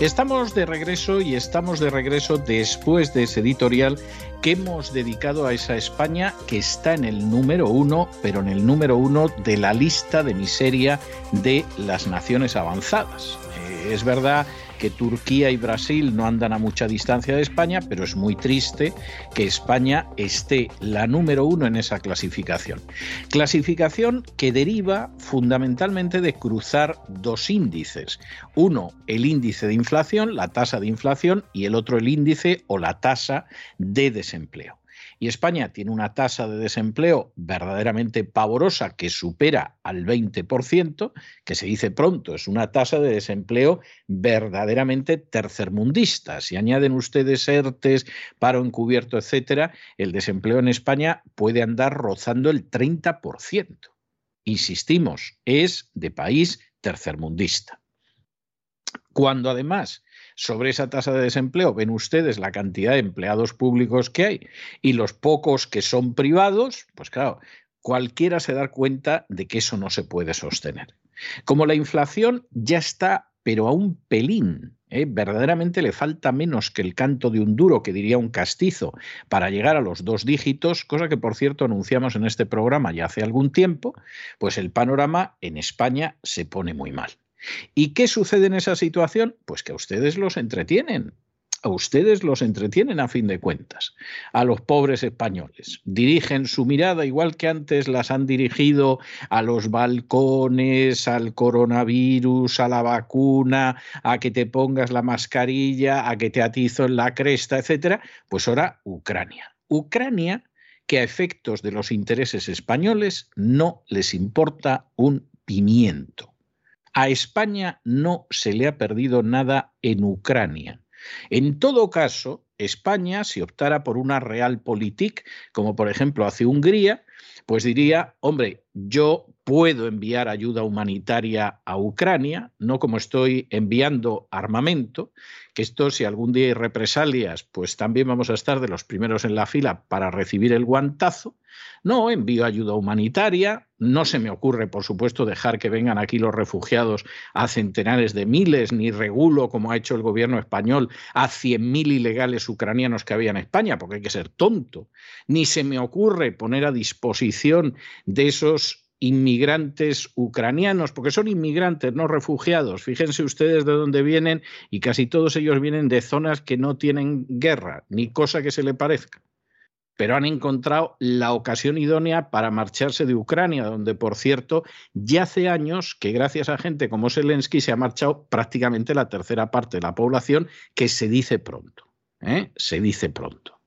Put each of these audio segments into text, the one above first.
Estamos de regreso y estamos de regreso después de ese editorial que hemos dedicado a esa España que está en el número uno, pero en el número uno de la lista de miseria de las naciones avanzadas. Eh, es verdad que Turquía y Brasil no andan a mucha distancia de España, pero es muy triste que España esté la número uno en esa clasificación. Clasificación que deriva fundamentalmente de cruzar dos índices. Uno, el índice de inflación, la tasa de inflación, y el otro, el índice o la tasa de desempleo. Y España tiene una tasa de desempleo verdaderamente pavorosa que supera al 20%, que se dice pronto, es una tasa de desempleo verdaderamente tercermundista. Si añaden ustedes ERTES, paro encubierto, etcétera, el desempleo en España puede andar rozando el 30%. Insistimos, es de país tercermundista. Cuando además sobre esa tasa de desempleo ven ustedes la cantidad de empleados públicos que hay y los pocos que son privados, pues claro, cualquiera se da cuenta de que eso no se puede sostener. Como la inflación ya está, pero a un pelín, ¿eh? verdaderamente le falta menos que el canto de un duro, que diría un castizo, para llegar a los dos dígitos, cosa que por cierto anunciamos en este programa ya hace algún tiempo, pues el panorama en España se pone muy mal. ¿Y qué sucede en esa situación? Pues que a ustedes los entretienen. A ustedes los entretienen a fin de cuentas, a los pobres españoles. Dirigen su mirada, igual que antes las han dirigido a los balcones, al coronavirus, a la vacuna, a que te pongas la mascarilla, a que te atizo en la cresta, etcétera. Pues ahora Ucrania. Ucrania que a efectos de los intereses españoles no les importa un pimiento. A España no se le ha perdido nada en Ucrania. En todo caso, España, si optara por una realpolitik, como por ejemplo hace Hungría, pues diría, hombre, yo puedo enviar ayuda humanitaria a Ucrania, no como estoy enviando armamento, que esto si algún día hay represalias, pues también vamos a estar de los primeros en la fila para recibir el guantazo. No, envío ayuda humanitaria, no se me ocurre, por supuesto, dejar que vengan aquí los refugiados a centenares de miles, ni regulo, como ha hecho el gobierno español, a 100.000 ilegales ucranianos que había en España, porque hay que ser tonto. Ni se me ocurre poner a disposición de esos inmigrantes ucranianos, porque son inmigrantes, no refugiados. Fíjense ustedes de dónde vienen y casi todos ellos vienen de zonas que no tienen guerra, ni cosa que se le parezca. Pero han encontrado la ocasión idónea para marcharse de Ucrania, donde, por cierto, ya hace años que gracias a gente como Zelensky se ha marchado prácticamente la tercera parte de la población, que se dice pronto. ¿eh? Se dice pronto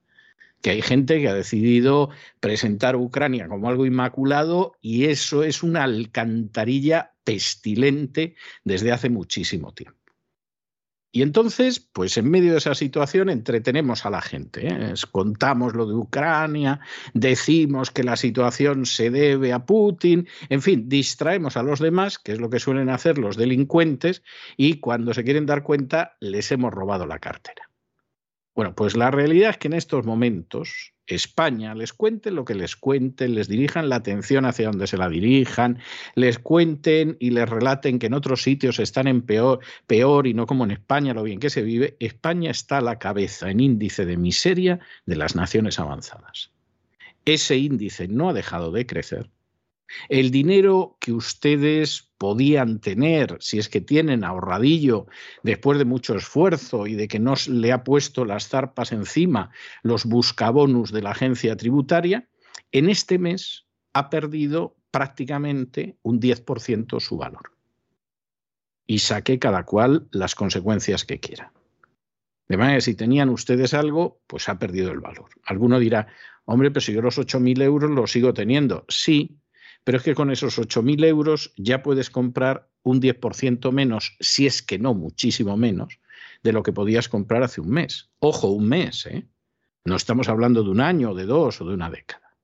que hay gente que ha decidido presentar a Ucrania como algo inmaculado y eso es una alcantarilla pestilente desde hace muchísimo tiempo. Y entonces, pues en medio de esa situación entretenemos a la gente. ¿eh? Contamos lo de Ucrania, decimos que la situación se debe a Putin, en fin, distraemos a los demás, que es lo que suelen hacer los delincuentes, y cuando se quieren dar cuenta les hemos robado la cartera. Bueno, pues la realidad es que en estos momentos España les cuenten lo que les cuenten, les dirijan la atención hacia donde se la dirijan, les cuenten y les relaten que en otros sitios están en peor, peor y no como en España lo bien que se vive, España está a la cabeza en índice de miseria de las naciones avanzadas. Ese índice no ha dejado de crecer el dinero que ustedes podían tener, si es que tienen ahorradillo después de mucho esfuerzo y de que no le ha puesto las zarpas encima los buscabonus de la agencia tributaria, en este mes ha perdido prácticamente un 10% su valor. Y saque cada cual las consecuencias que quiera. De manera que si tenían ustedes algo, pues ha perdido el valor. Alguno dirá, hombre, pero si yo los 8.000 euros los sigo teniendo. Sí, pero es que con esos 8.000 euros ya puedes comprar un 10% menos, si es que no muchísimo menos, de lo que podías comprar hace un mes. Ojo, un mes, ¿eh? No estamos hablando de un año, de dos o de una década.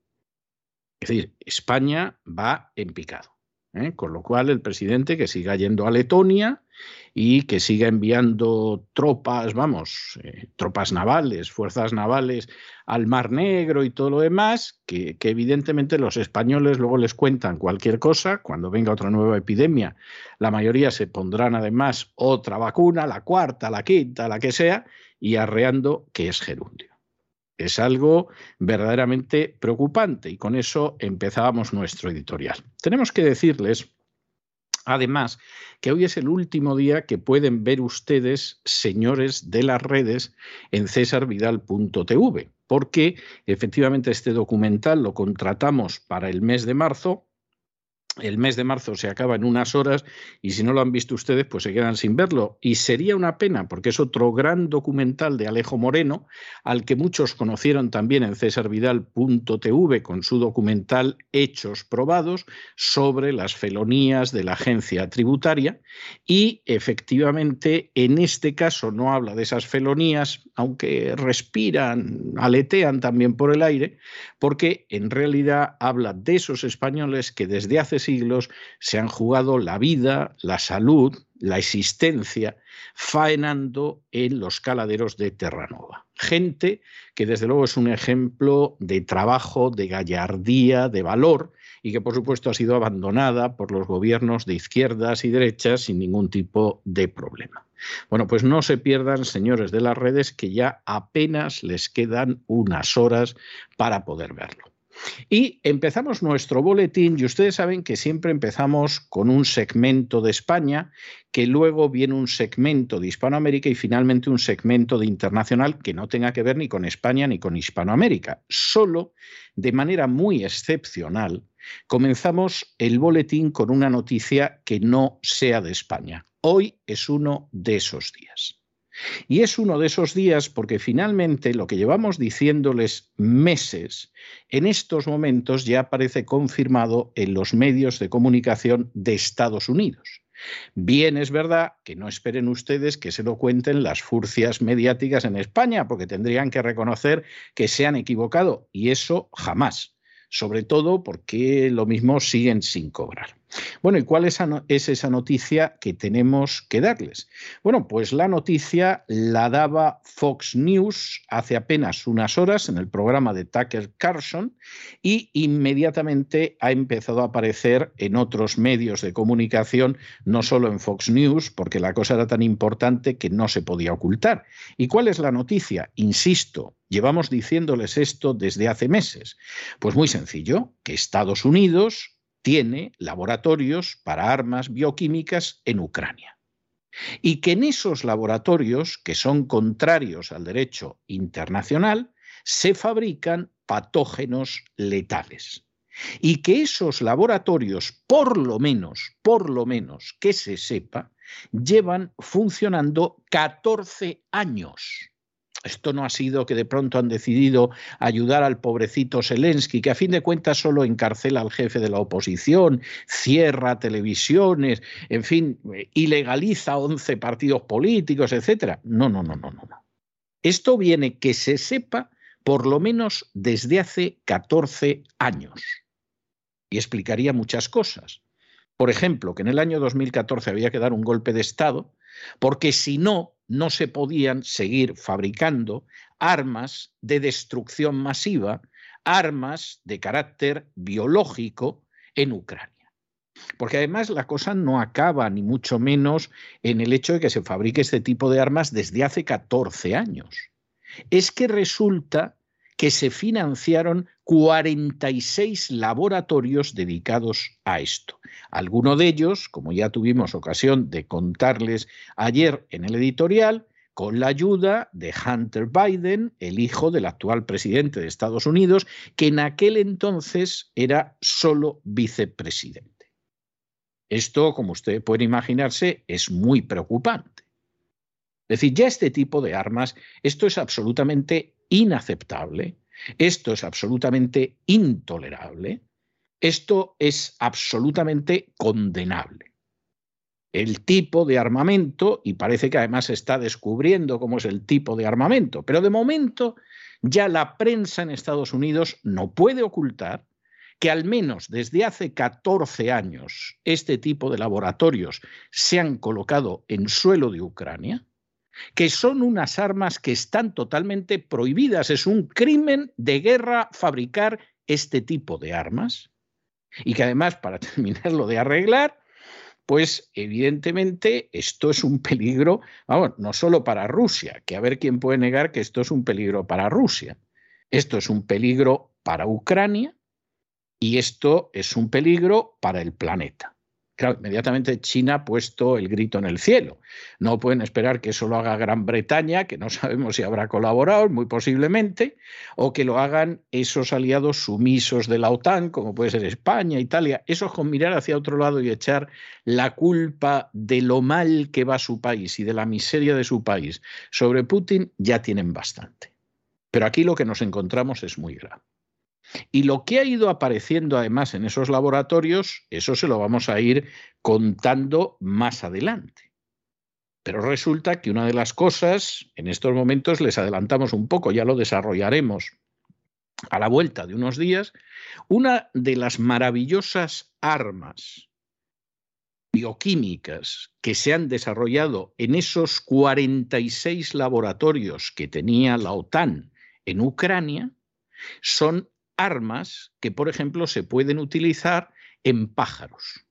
Es decir, España va en picado. ¿eh? Con lo cual, el presidente que siga yendo a Letonia y que siga enviando tropas, vamos, eh, tropas navales, fuerzas navales al Mar Negro y todo lo demás, que, que, evidentemente los españoles luego les cuentan cualquier cosa, cuando venga otra nueva epidemia, la mayoría se pondrán además otra vacuna, la cuarta, la quinta, la que sea, y arreando que es gerundio. Es algo verdaderamente preocupante y con eso empezábamos nuestro editorial. Tenemos que decirles, además, que hoy es el último día que pueden ver ustedes, señores de las redes, en cesarvidal.tv, porque efectivamente este documental lo contratamos para el mes de marzo el mes de marzo se acaba en unas horas y si no lo han visto ustedes, pues se quedan sin verlo. Y sería una pena, porque es otro gran documental de Alejo Moreno, al que muchos conocieron también en cesarvidal.tv con su documental Hechos Probados sobre las felonías de la agencia tributaria. Y efectivamente, en este caso no habla de esas felonías, aunque respiran, aletean también por el aire, porque en realidad habla de esos españoles que desde hace siglos se han jugado la vida, la salud, la existencia, faenando en los caladeros de Terranova. Gente que desde luego es un ejemplo de trabajo, de gallardía, de valor, y que por supuesto ha sido abandonada por los gobiernos de izquierdas y derechas sin ningún tipo de problema. Bueno, pues no se pierdan, señores de las redes, que ya apenas les quedan unas horas para poder verlo. Y empezamos nuestro boletín y ustedes saben que siempre empezamos con un segmento de España, que luego viene un segmento de Hispanoamérica y finalmente un segmento de internacional que no tenga que ver ni con España ni con Hispanoamérica. Solo de manera muy excepcional comenzamos el boletín con una noticia que no sea de España. Hoy es uno de esos días. Y es uno de esos días porque finalmente lo que llevamos diciéndoles meses, en estos momentos ya aparece confirmado en los medios de comunicación de Estados Unidos. Bien es verdad que no esperen ustedes que se lo cuenten las furcias mediáticas en España, porque tendrían que reconocer que se han equivocado, y eso jamás, sobre todo porque lo mismo siguen sin cobrar. Bueno, ¿y cuál es esa noticia que tenemos que darles? Bueno, pues la noticia la daba Fox News hace apenas unas horas en el programa de Tucker Carlson y inmediatamente ha empezado a aparecer en otros medios de comunicación, no solo en Fox News, porque la cosa era tan importante que no se podía ocultar. ¿Y cuál es la noticia? Insisto, llevamos diciéndoles esto desde hace meses. Pues muy sencillo, que Estados Unidos tiene laboratorios para armas bioquímicas en Ucrania. Y que en esos laboratorios, que son contrarios al derecho internacional, se fabrican patógenos letales. Y que esos laboratorios, por lo menos, por lo menos que se sepa, llevan funcionando 14 años. Esto no ha sido que de pronto han decidido ayudar al pobrecito Zelensky, que a fin de cuentas solo encarcela al jefe de la oposición, cierra televisiones, en fin, ilegaliza 11 partidos políticos, etc. No, no, no, no, no. Esto viene que se sepa por lo menos desde hace 14 años. Y explicaría muchas cosas. Por ejemplo, que en el año 2014 había que dar un golpe de Estado, porque si no, no se podían seguir fabricando armas de destrucción masiva, armas de carácter biológico en Ucrania. Porque además la cosa no acaba ni mucho menos en el hecho de que se fabrique este tipo de armas desde hace 14 años. Es que resulta que se financiaron 46 laboratorios dedicados a esto. Alguno de ellos, como ya tuvimos ocasión de contarles ayer en el editorial, con la ayuda de Hunter Biden, el hijo del actual presidente de Estados Unidos, que en aquel entonces era solo vicepresidente. Esto, como usted puede imaginarse, es muy preocupante. Es decir, ya este tipo de armas, esto es absolutamente inaceptable, esto es absolutamente intolerable, esto es absolutamente condenable. El tipo de armamento, y parece que además se está descubriendo cómo es el tipo de armamento, pero de momento ya la prensa en Estados Unidos no puede ocultar que al menos desde hace 14 años este tipo de laboratorios se han colocado en suelo de Ucrania, que son unas armas que están totalmente prohibidas. Es un crimen de guerra fabricar este tipo de armas. Y que además, para terminarlo de arreglar, pues evidentemente esto es un peligro, vamos, no solo para Rusia, que a ver quién puede negar que esto es un peligro para Rusia. Esto es un peligro para Ucrania y esto es un peligro para el planeta. Claro, inmediatamente China ha puesto el grito en el cielo. No pueden esperar que eso lo haga Gran Bretaña, que no sabemos si habrá colaborado, muy posiblemente, o que lo hagan esos aliados sumisos de la OTAN, como puede ser España, Italia. Eso con mirar hacia otro lado y echar la culpa de lo mal que va su país y de la miseria de su país sobre Putin, ya tienen bastante. Pero aquí lo que nos encontramos es muy grave. Y lo que ha ido apareciendo además en esos laboratorios, eso se lo vamos a ir contando más adelante. Pero resulta que una de las cosas, en estos momentos les adelantamos un poco, ya lo desarrollaremos a la vuelta de unos días, una de las maravillosas armas bioquímicas que se han desarrollado en esos 46 laboratorios que tenía la OTAN en Ucrania son armas que, por ejemplo, se pueden utilizar en pájaros,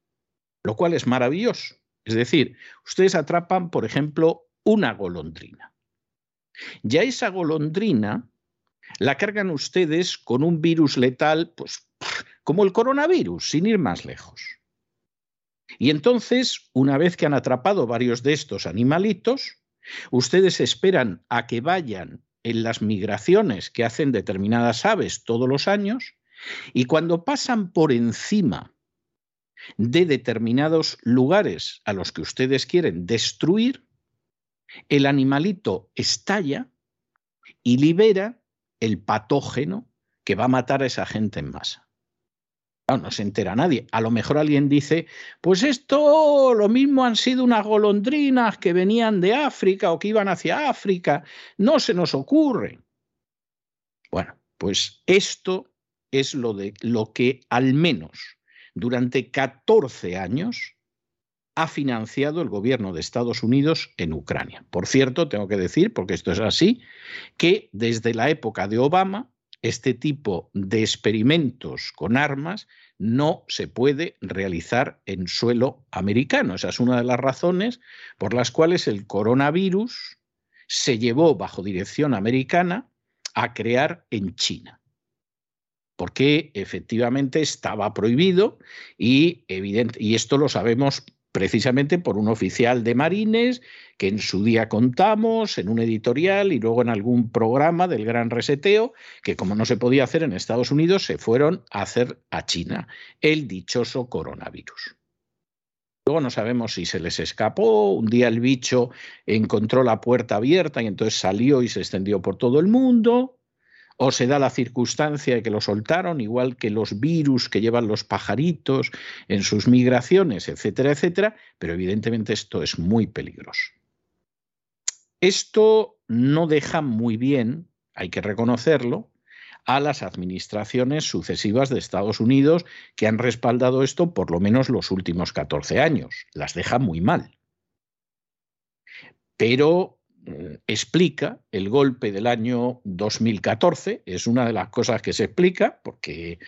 lo cual es maravilloso. Es decir, ustedes atrapan, por ejemplo, una golondrina. Ya esa golondrina la cargan ustedes con un virus letal, pues como el coronavirus, sin ir más lejos. Y entonces, una vez que han atrapado varios de estos animalitos, ustedes esperan a que vayan en las migraciones que hacen determinadas aves todos los años y cuando pasan por encima de determinados lugares a los que ustedes quieren destruir, el animalito estalla y libera el patógeno que va a matar a esa gente en masa. No, se entera nadie. A lo mejor alguien dice, pues esto lo mismo han sido unas golondrinas que venían de África o que iban hacia África. No se nos ocurre. Bueno, pues esto es lo, de, lo que al menos durante 14 años ha financiado el gobierno de Estados Unidos en Ucrania. Por cierto, tengo que decir, porque esto es así, que desde la época de Obama este tipo de experimentos con armas no se puede realizar en suelo americano. Esa es una de las razones por las cuales el coronavirus se llevó bajo dirección americana a crear en China. Porque efectivamente estaba prohibido y, evidente, y esto lo sabemos precisamente por un oficial de marines que en su día contamos en un editorial y luego en algún programa del gran reseteo, que como no se podía hacer en Estados Unidos, se fueron a hacer a China el dichoso coronavirus. Luego no sabemos si se les escapó, un día el bicho encontró la puerta abierta y entonces salió y se extendió por todo el mundo, o se da la circunstancia de que lo soltaron, igual que los virus que llevan los pajaritos en sus migraciones, etcétera, etcétera, pero evidentemente esto es muy peligroso. Esto no deja muy bien, hay que reconocerlo, a las administraciones sucesivas de Estados Unidos que han respaldado esto por lo menos los últimos 14 años. Las deja muy mal. Pero explica el golpe del año 2014, es una de las cosas que se explica, porque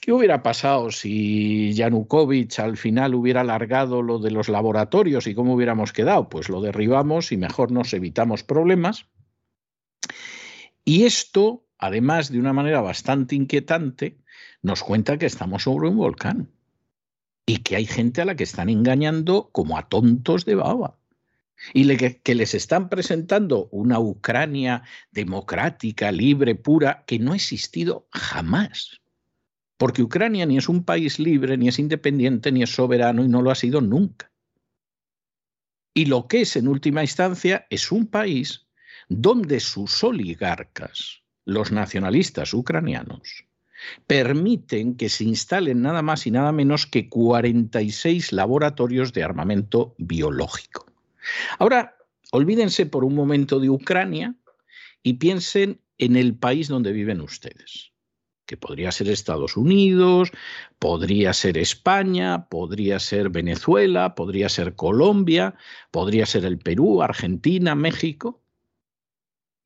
¿qué hubiera pasado si Yanukovych al final hubiera alargado lo de los laboratorios y cómo hubiéramos quedado? Pues lo derribamos y mejor nos evitamos problemas. Y esto, además de una manera bastante inquietante, nos cuenta que estamos sobre un volcán y que hay gente a la que están engañando como a tontos de baba y que, les están presentando una Ucrania democrática, libre, pura, que no ha existido jamás. Porque Ucrania ni es un país libre, ni es independiente, ni es soberano y no lo ha sido nunca. Y lo que es en última instancia es un país donde sus oligarcas, los nacionalistas ucranianos, permiten que se instalen nada más y nada menos que 46 laboratorios de armamento biológico. Ahora, olvídense por un momento de Ucrania y piensen en el país donde viven ustedes, que podría ser Estados Unidos, podría ser España, podría ser Venezuela, podría ser Colombia, podría ser el Perú, Argentina, México.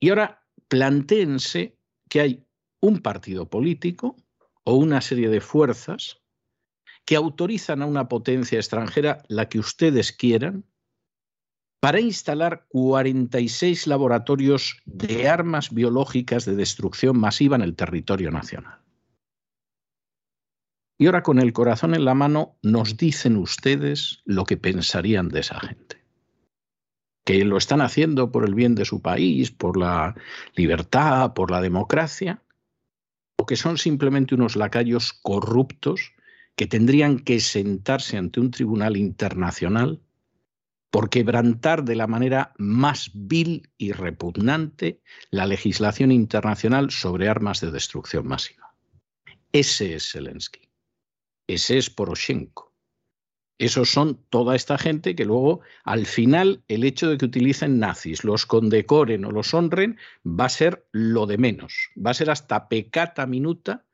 Y ahora plantéense que hay un partido político o una serie de fuerzas que autorizan a una potencia extranjera, la que ustedes quieran, para instalar 46 laboratorios de armas biológicas de destrucción masiva en el territorio nacional. Y ahora con el corazón en la mano nos dicen ustedes lo que pensarían de esa gente. Que lo están haciendo por el bien de su país, por la libertad, por la democracia, o que son simplemente unos lacayos corruptos que tendrían que sentarse ante un tribunal internacional por quebrantar de la manera más vil y repugnante la legislación internacional sobre armas de destrucción masiva. Ese es Zelensky. Ese es Poroshenko. Esos son toda esta gente que luego, al final, el hecho de que utilicen nazis, los condecoren o los honren, va a ser lo de menos. Va a ser hasta pecata minuta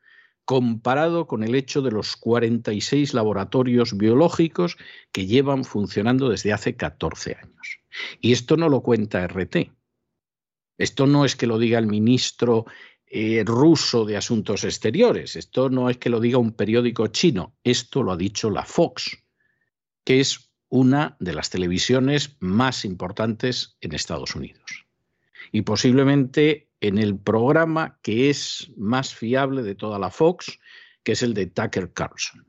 comparado con el hecho de los 46 laboratorios biológicos que llevan funcionando desde hace 14 años. Y esto no lo cuenta RT. Esto no es que lo diga el ministro eh, ruso de Asuntos Exteriores, esto no es que lo diga un periódico chino, esto lo ha dicho la Fox, que es una de las televisiones más importantes en Estados Unidos. Y posiblemente en el programa que es más fiable de toda la Fox, que es el de Tucker Carlson.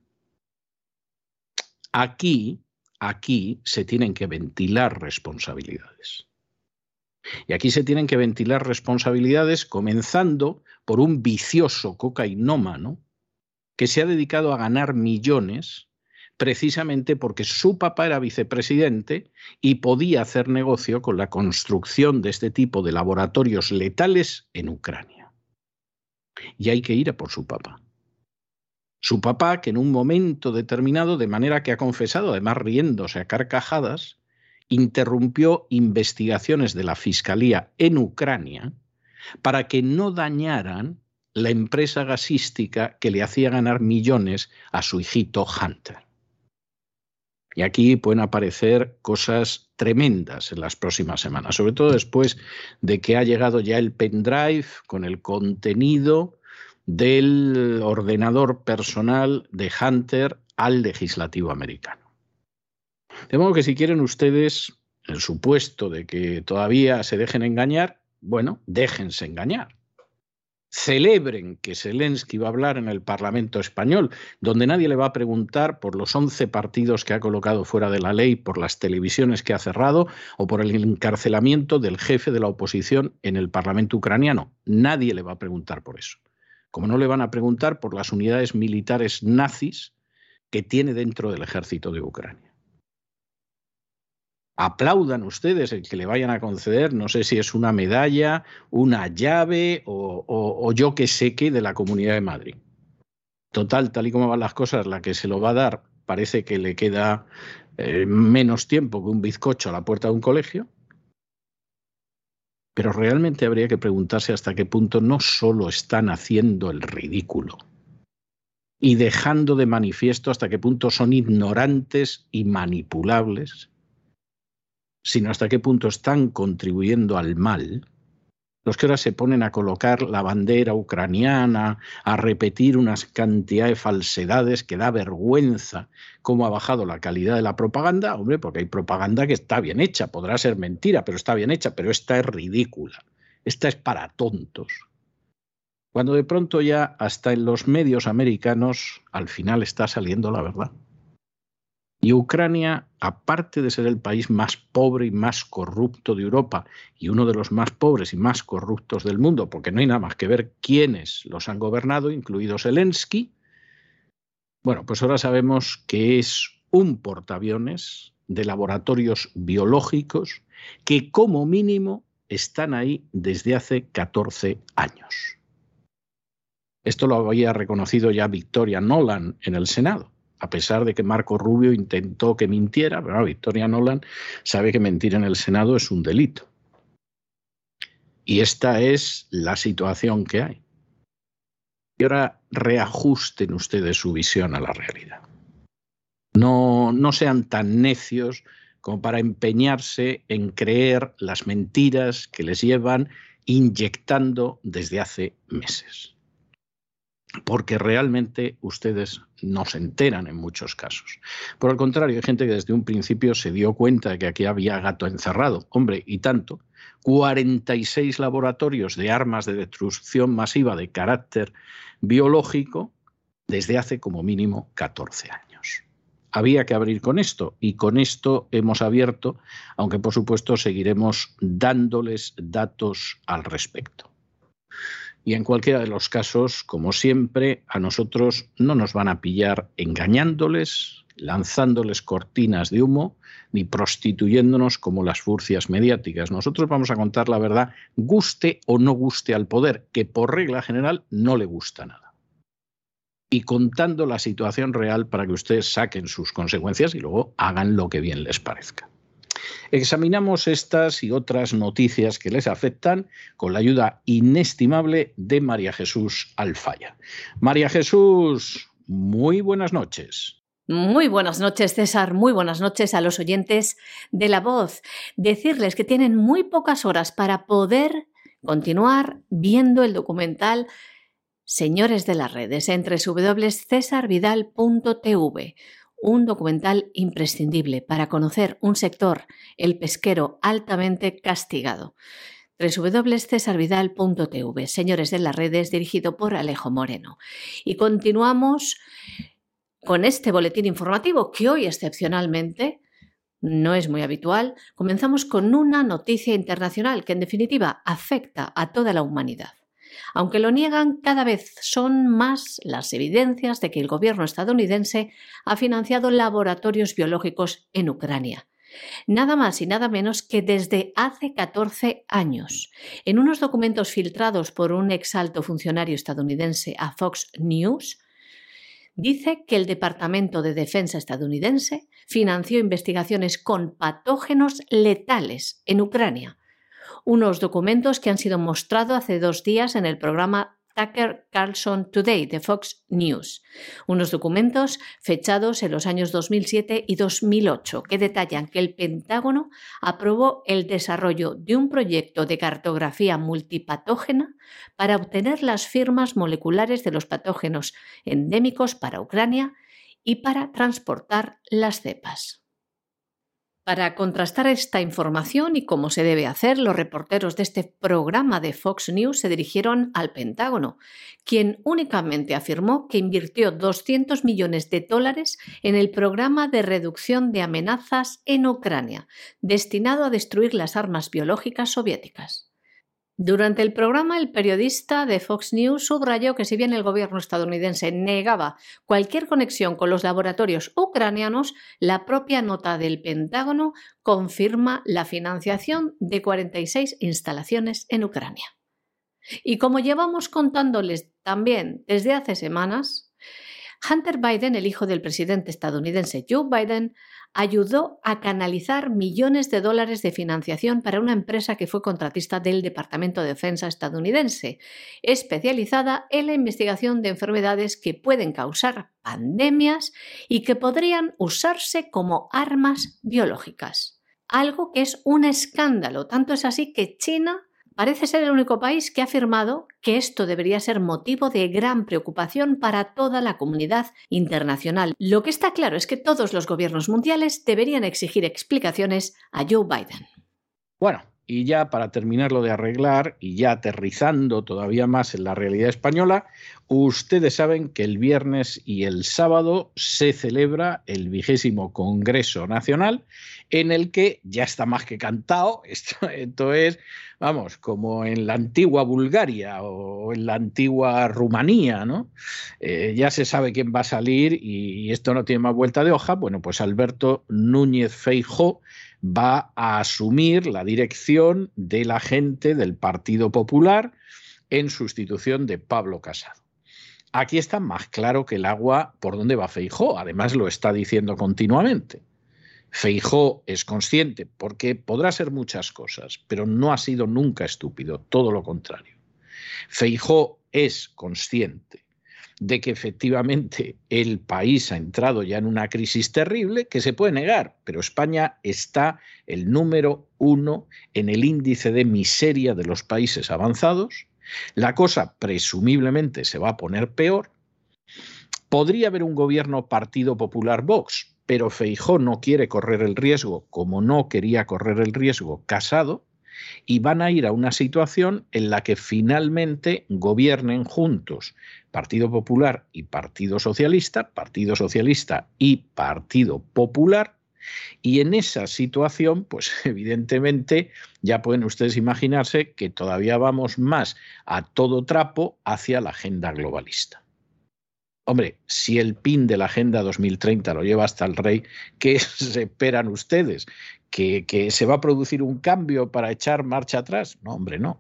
Aquí, aquí se tienen que ventilar responsabilidades. Y aquí se tienen que ventilar responsabilidades comenzando por un vicioso cocainómano que se ha dedicado a ganar millones precisamente porque su papá era vicepresidente y podía hacer negocio con la construcción de este tipo de laboratorios letales en Ucrania. Y hay que ir a por su papá. Su papá, que en un momento determinado, de manera que ha confesado, además riéndose a carcajadas, interrumpió investigaciones de la Fiscalía en Ucrania para que no dañaran la empresa gasística que le hacía ganar millones a su hijito Hunter. Y aquí pueden aparecer cosas tremendas en las próximas semanas, sobre todo después de que ha llegado ya el pendrive con el contenido del ordenador personal de Hunter al legislativo americano. De modo que si quieren ustedes, el supuesto de que todavía se dejen engañar, bueno, déjense engañar celebren que Zelensky va a hablar en el Parlamento español, donde nadie le va a preguntar por los 11 partidos que ha colocado fuera de la ley, por las televisiones que ha cerrado o por el encarcelamiento del jefe de la oposición en el Parlamento ucraniano. Nadie le va a preguntar por eso. Como no le van a preguntar por las unidades militares nazis que tiene dentro del ejército de Ucrania aplaudan ustedes el que le vayan a conceder, no sé si es una medalla, una llave o, yo que sé qué de la Comunidad de Madrid. Total, tal y como van las cosas, la que se lo va a dar parece que le queda eh, menos tiempo que un bizcocho a la puerta de un colegio. Pero realmente habría que preguntarse hasta qué punto no solo están haciendo el ridículo y dejando de manifiesto hasta qué punto son ignorantes y manipulables, sino hasta qué punto están contribuyendo al mal, los que ahora se ponen a colocar la bandera ucraniana, a repetir unas cantidad de falsedades que da vergüenza cómo ha bajado la calidad de la propaganda, hombre, porque hay propaganda que está bien hecha, podrá ser mentira, pero está bien hecha, pero esta es ridícula, esta es para tontos. Cuando de pronto ya hasta en los medios americanos al final está saliendo la verdad. Y Ucrania, aparte de ser el país más pobre y más corrupto de Europa y uno de los más pobres y más corruptos del mundo, porque no hay nada más que ver quiénes los han gobernado, incluido Zelensky, bueno, pues ahora sabemos que es un portaaviones de laboratorios biológicos que como mínimo están ahí desde hace 14 años. Esto lo había reconocido ya Victoria Nolan en el Senado a pesar de que Marco Rubio intentó que mintiera, Victoria Nolan sabe que mentir en el Senado es un delito. Y esta es la situación que hay. Y ahora reajusten ustedes su visión a la realidad. No, no sean tan necios como para empeñarse en creer las mentiras que les llevan inyectando desde hace meses. Porque realmente ustedes no se enteran en muchos casos. Por el contrario, hay gente que desde un principio se dio cuenta de que aquí había gato encerrado. Hombre, y tanto. 46 laboratorios de armas de destrucción masiva de carácter biológico desde hace como mínimo 14 años había que abrir con esto y con esto hemos abierto, aunque por supuesto seguiremos dándoles datos al respecto. Y en cualquiera de los casos, como siempre, a nosotros no nos van a pillar engañándoles, lanzándoles cortinas de humo, ni prostituyéndonos como las furcias mediáticas. Nosotros vamos a contar la verdad, guste o no guste al poder, que por regla general no le gusta nada y contando la situación real para que ustedes saquen sus consecuencias y luego hagan lo que bien les parezca. Examinamos estas y otras noticias que les afectan con la ayuda inestimable de María Jesús Alfaya. María Jesús, muy buenas noches. Muy buenas noches, César. Muy buenas noches a los oyentes de La Voz. Decirles que tienen muy pocas horas para poder continuar viendo el documental Señores de las redes, entre www.cesarvidal.tv, un documental imprescindible para conocer un sector, el pesquero, altamente castigado www.cesarvidal.tv, Señores de las redes, dirigido por Alejo Moreno. Y continuamos con este boletín informativo que hoy excepcionalmente no es muy habitual. Comenzamos con una noticia internacional que en definitiva afecta a toda la humanidad. Aunque lo niegan, cada vez son más las evidencias de que el gobierno estadounidense ha financiado laboratorios biológicos en Ucrania. Nada más y nada menos que desde hace 14 años. En unos documentos filtrados por un exalto funcionario estadounidense a Fox News, dice que el Departamento de Defensa estadounidense financió investigaciones con patógenos letales en Ucrania, unos documentos que han sido mostrados hace dos días en el programa Tucker Carlson Today de Fox News, unos documentos fechados en los años 2007 y 2008 que detallan que el Pentágono aprobó el desarrollo de un proyecto de cartografía multipatógena para obtener las firmas moleculares de los patógenos endémicos para Ucrania y para transportar las cepas. Para contrastar esta información y cómo se debe hacer, los reporteros de este programa de Fox News se dirigieron al Pentágono, quien únicamente afirmó que invirtió 200 millones de dólares en el programa de reducción de amenazas en Ucrania, destinado a destruir las armas biológicas soviéticas. Durante el programa, el periodista de Fox News subrayó que si bien el gobierno estadounidense negaba cualquier conexión con los laboratorios ucranianos, la propia nota del Pentágono confirma la financiación de 46 instalaciones en Ucrania. Y como llevamos contándoles también desde hace semanas, Hunter Biden, el hijo del presidente estadounidense Joe Biden, ayudó a canalizar millones de dólares de financiación para una empresa que fue contratista del Departamento de Defensa estadounidense, especializada en la investigación de enfermedades que pueden causar pandemias y que podrían usarse como armas biológicas. Algo que es un escándalo, tanto es así que China parece ser el único país que ha afirmado que esto debería ser motivo de gran preocupación para toda la comunidad internacional. Lo que está claro es que todos los gobiernos mundiales deberían exigir explicaciones a Joe Biden. Bueno, y ya para terminarlo de arreglar y ya aterrizando todavía más en la realidad española, ustedes saben que el viernes y el sábado se celebra el vigésimo Congreso Nacional en el que ya está más que cantado, esto, es, vamos, como en la antigua Bulgaria o en la antigua Rumanía, ¿no? Eh, ya se sabe quién va a salir y, y esto no tiene más vuelta de hoja, bueno, pues Alberto Núñez Feijó va a asumir la dirección de la gente del Partido Popular en sustitución de Pablo Casado. Aquí está más claro que el agua por dónde va Feijó, además lo está diciendo continuamente. Feijó es consciente, porque podrá ser muchas cosas, pero no ha sido nunca estúpido, todo lo contrario. Feijó es consciente de que efectivamente el país ha entrado ya en una crisis terrible que se puede negar, pero España está el número uno en el índice de miseria de los países avanzados. La cosa presumiblemente se va a poner peor. Podría haber un gobierno Partido Popular Vox, pero Feijó no quiere correr el riesgo, como no quería correr el riesgo Casado, y van a ir a una situación en la que finalmente gobiernen juntos Partido Popular y Partido Socialista, Partido Socialista y Partido Popular, y en esa situación, pues evidentemente ya pueden ustedes imaginarse que todavía vamos más a todo trapo hacia la agenda globalista. Hombre, si el PIN de la Agenda 2030 lo lleva hasta el rey, ¿qué esperan ustedes? ¿Que, ¿Que, se va a producir un cambio para echar marcha atrás? No, hombre, no.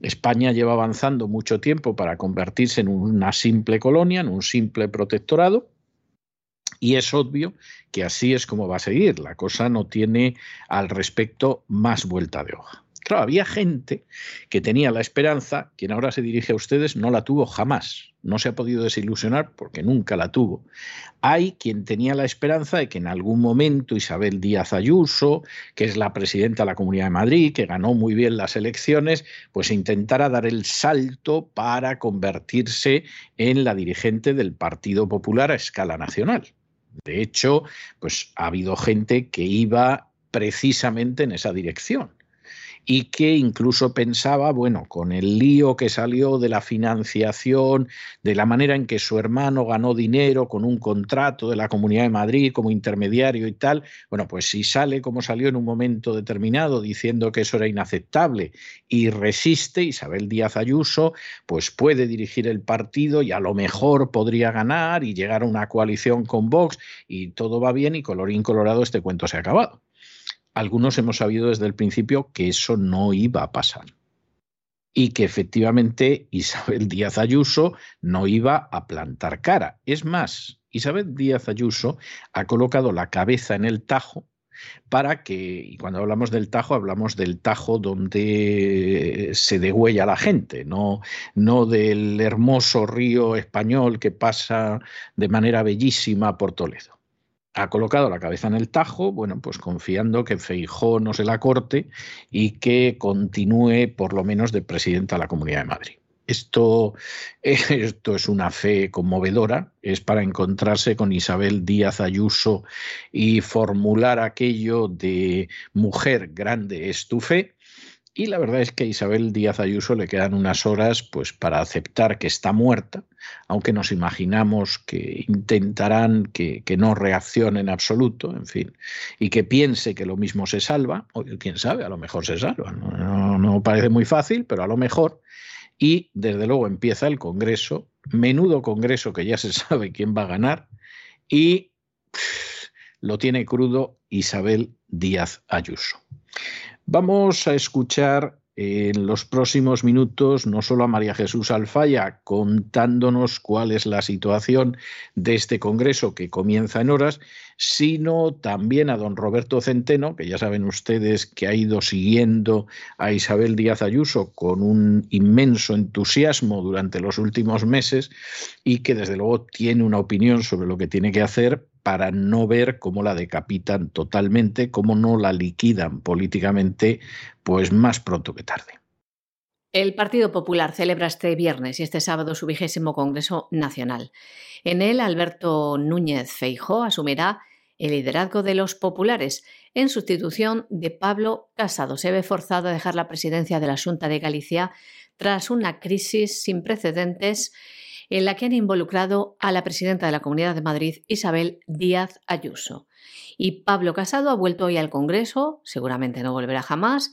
España lleva avanzando mucho tiempo para convertirse en una simple colonia, en un simple protectorado, y es obvio que así es como va a seguir. La cosa no tiene al respecto más vuelta de hoja. Había gente que tenía la esperanza, quien ahora se dirige a ustedes no la tuvo jamás, no se ha podido desilusionar porque nunca la tuvo. Hay quien tenía la esperanza de que en algún momento Isabel Díaz Ayuso, que es la presidenta de la Comunidad de Madrid, que ganó muy bien las elecciones, pues intentara dar el salto para convertirse en la dirigente del Partido Popular a escala nacional. De hecho, pues ha habido gente que iba precisamente en esa dirección y que incluso pensaba, bueno, con el lío que salió de la financiación, de la manera en que su hermano ganó dinero con un contrato de la Comunidad de Madrid como intermediario y tal, bueno, pues si sale como salió en un momento determinado diciendo que eso era inaceptable y resiste, Isabel Díaz Ayuso, pues puede dirigir el partido y a lo mejor podría ganar y llegar a una coalición con Vox y todo va bien y colorín colorado este cuento se ha acabado algunos hemos sabido desde el principio que eso no iba a pasar y que efectivamente Isabel Díaz Ayuso no iba a plantar cara. Es más, Isabel Díaz Ayuso ha colocado la cabeza en el tajo para que, y cuando hablamos del Tajo, hablamos del Tajo donde se degüella la gente, no, no del hermoso río español que pasa de manera bellísima por Toledo ha colocado la cabeza en el tajo, bueno, pues confiando que Feijó no se la corte y que continúe por lo menos de presidenta de la Comunidad de Madrid. Esto, esto es una fe conmovedora, es para encontrarse con Isabel Díaz Ayuso y formular aquello de mujer grande es tu fe, y la verdad es que a Isabel Díaz Ayuso le quedan unas horas pues, para aceptar que está muerta, aunque nos imaginamos que intentarán que, no reaccione en absoluto, en fin, y que piense que lo mismo se salva, o quién sabe, a lo mejor se salva. No, no parece muy fácil, pero a lo mejor. Y desde luego empieza el Congreso, menudo Congreso que ya se sabe quién va a ganar, y lo tiene crudo Isabel Díaz Ayuso. Vamos a escuchar en los próximos minutos no solo a María Jesús Alfaya contándonos cuál es la situación de este Congreso que comienza en horas, sino también a don Roberto Centeno, que ya saben ustedes que ha ido siguiendo a Isabel Díaz Ayuso con un inmenso entusiasmo durante los últimos meses y que desde luego tiene una opinión sobre lo que tiene que hacer para no ver cómo la decapitan totalmente, cómo no la liquidan políticamente, pues más pronto que tarde. El Partido Popular celebra este viernes y este sábado su vigésimo Congreso Nacional. En él, Alberto Núñez Feijó asumirá el liderazgo de los populares en sustitución de Pablo Casado. Se ve forzado a dejar la presidencia de la Junta de Galicia tras una crisis sin precedentes en la que han involucrado a la presidenta de la Comunidad de Madrid, Isabel Díaz Ayuso. Y Pablo Casado ha vuelto hoy al Congreso, seguramente no volverá jamás.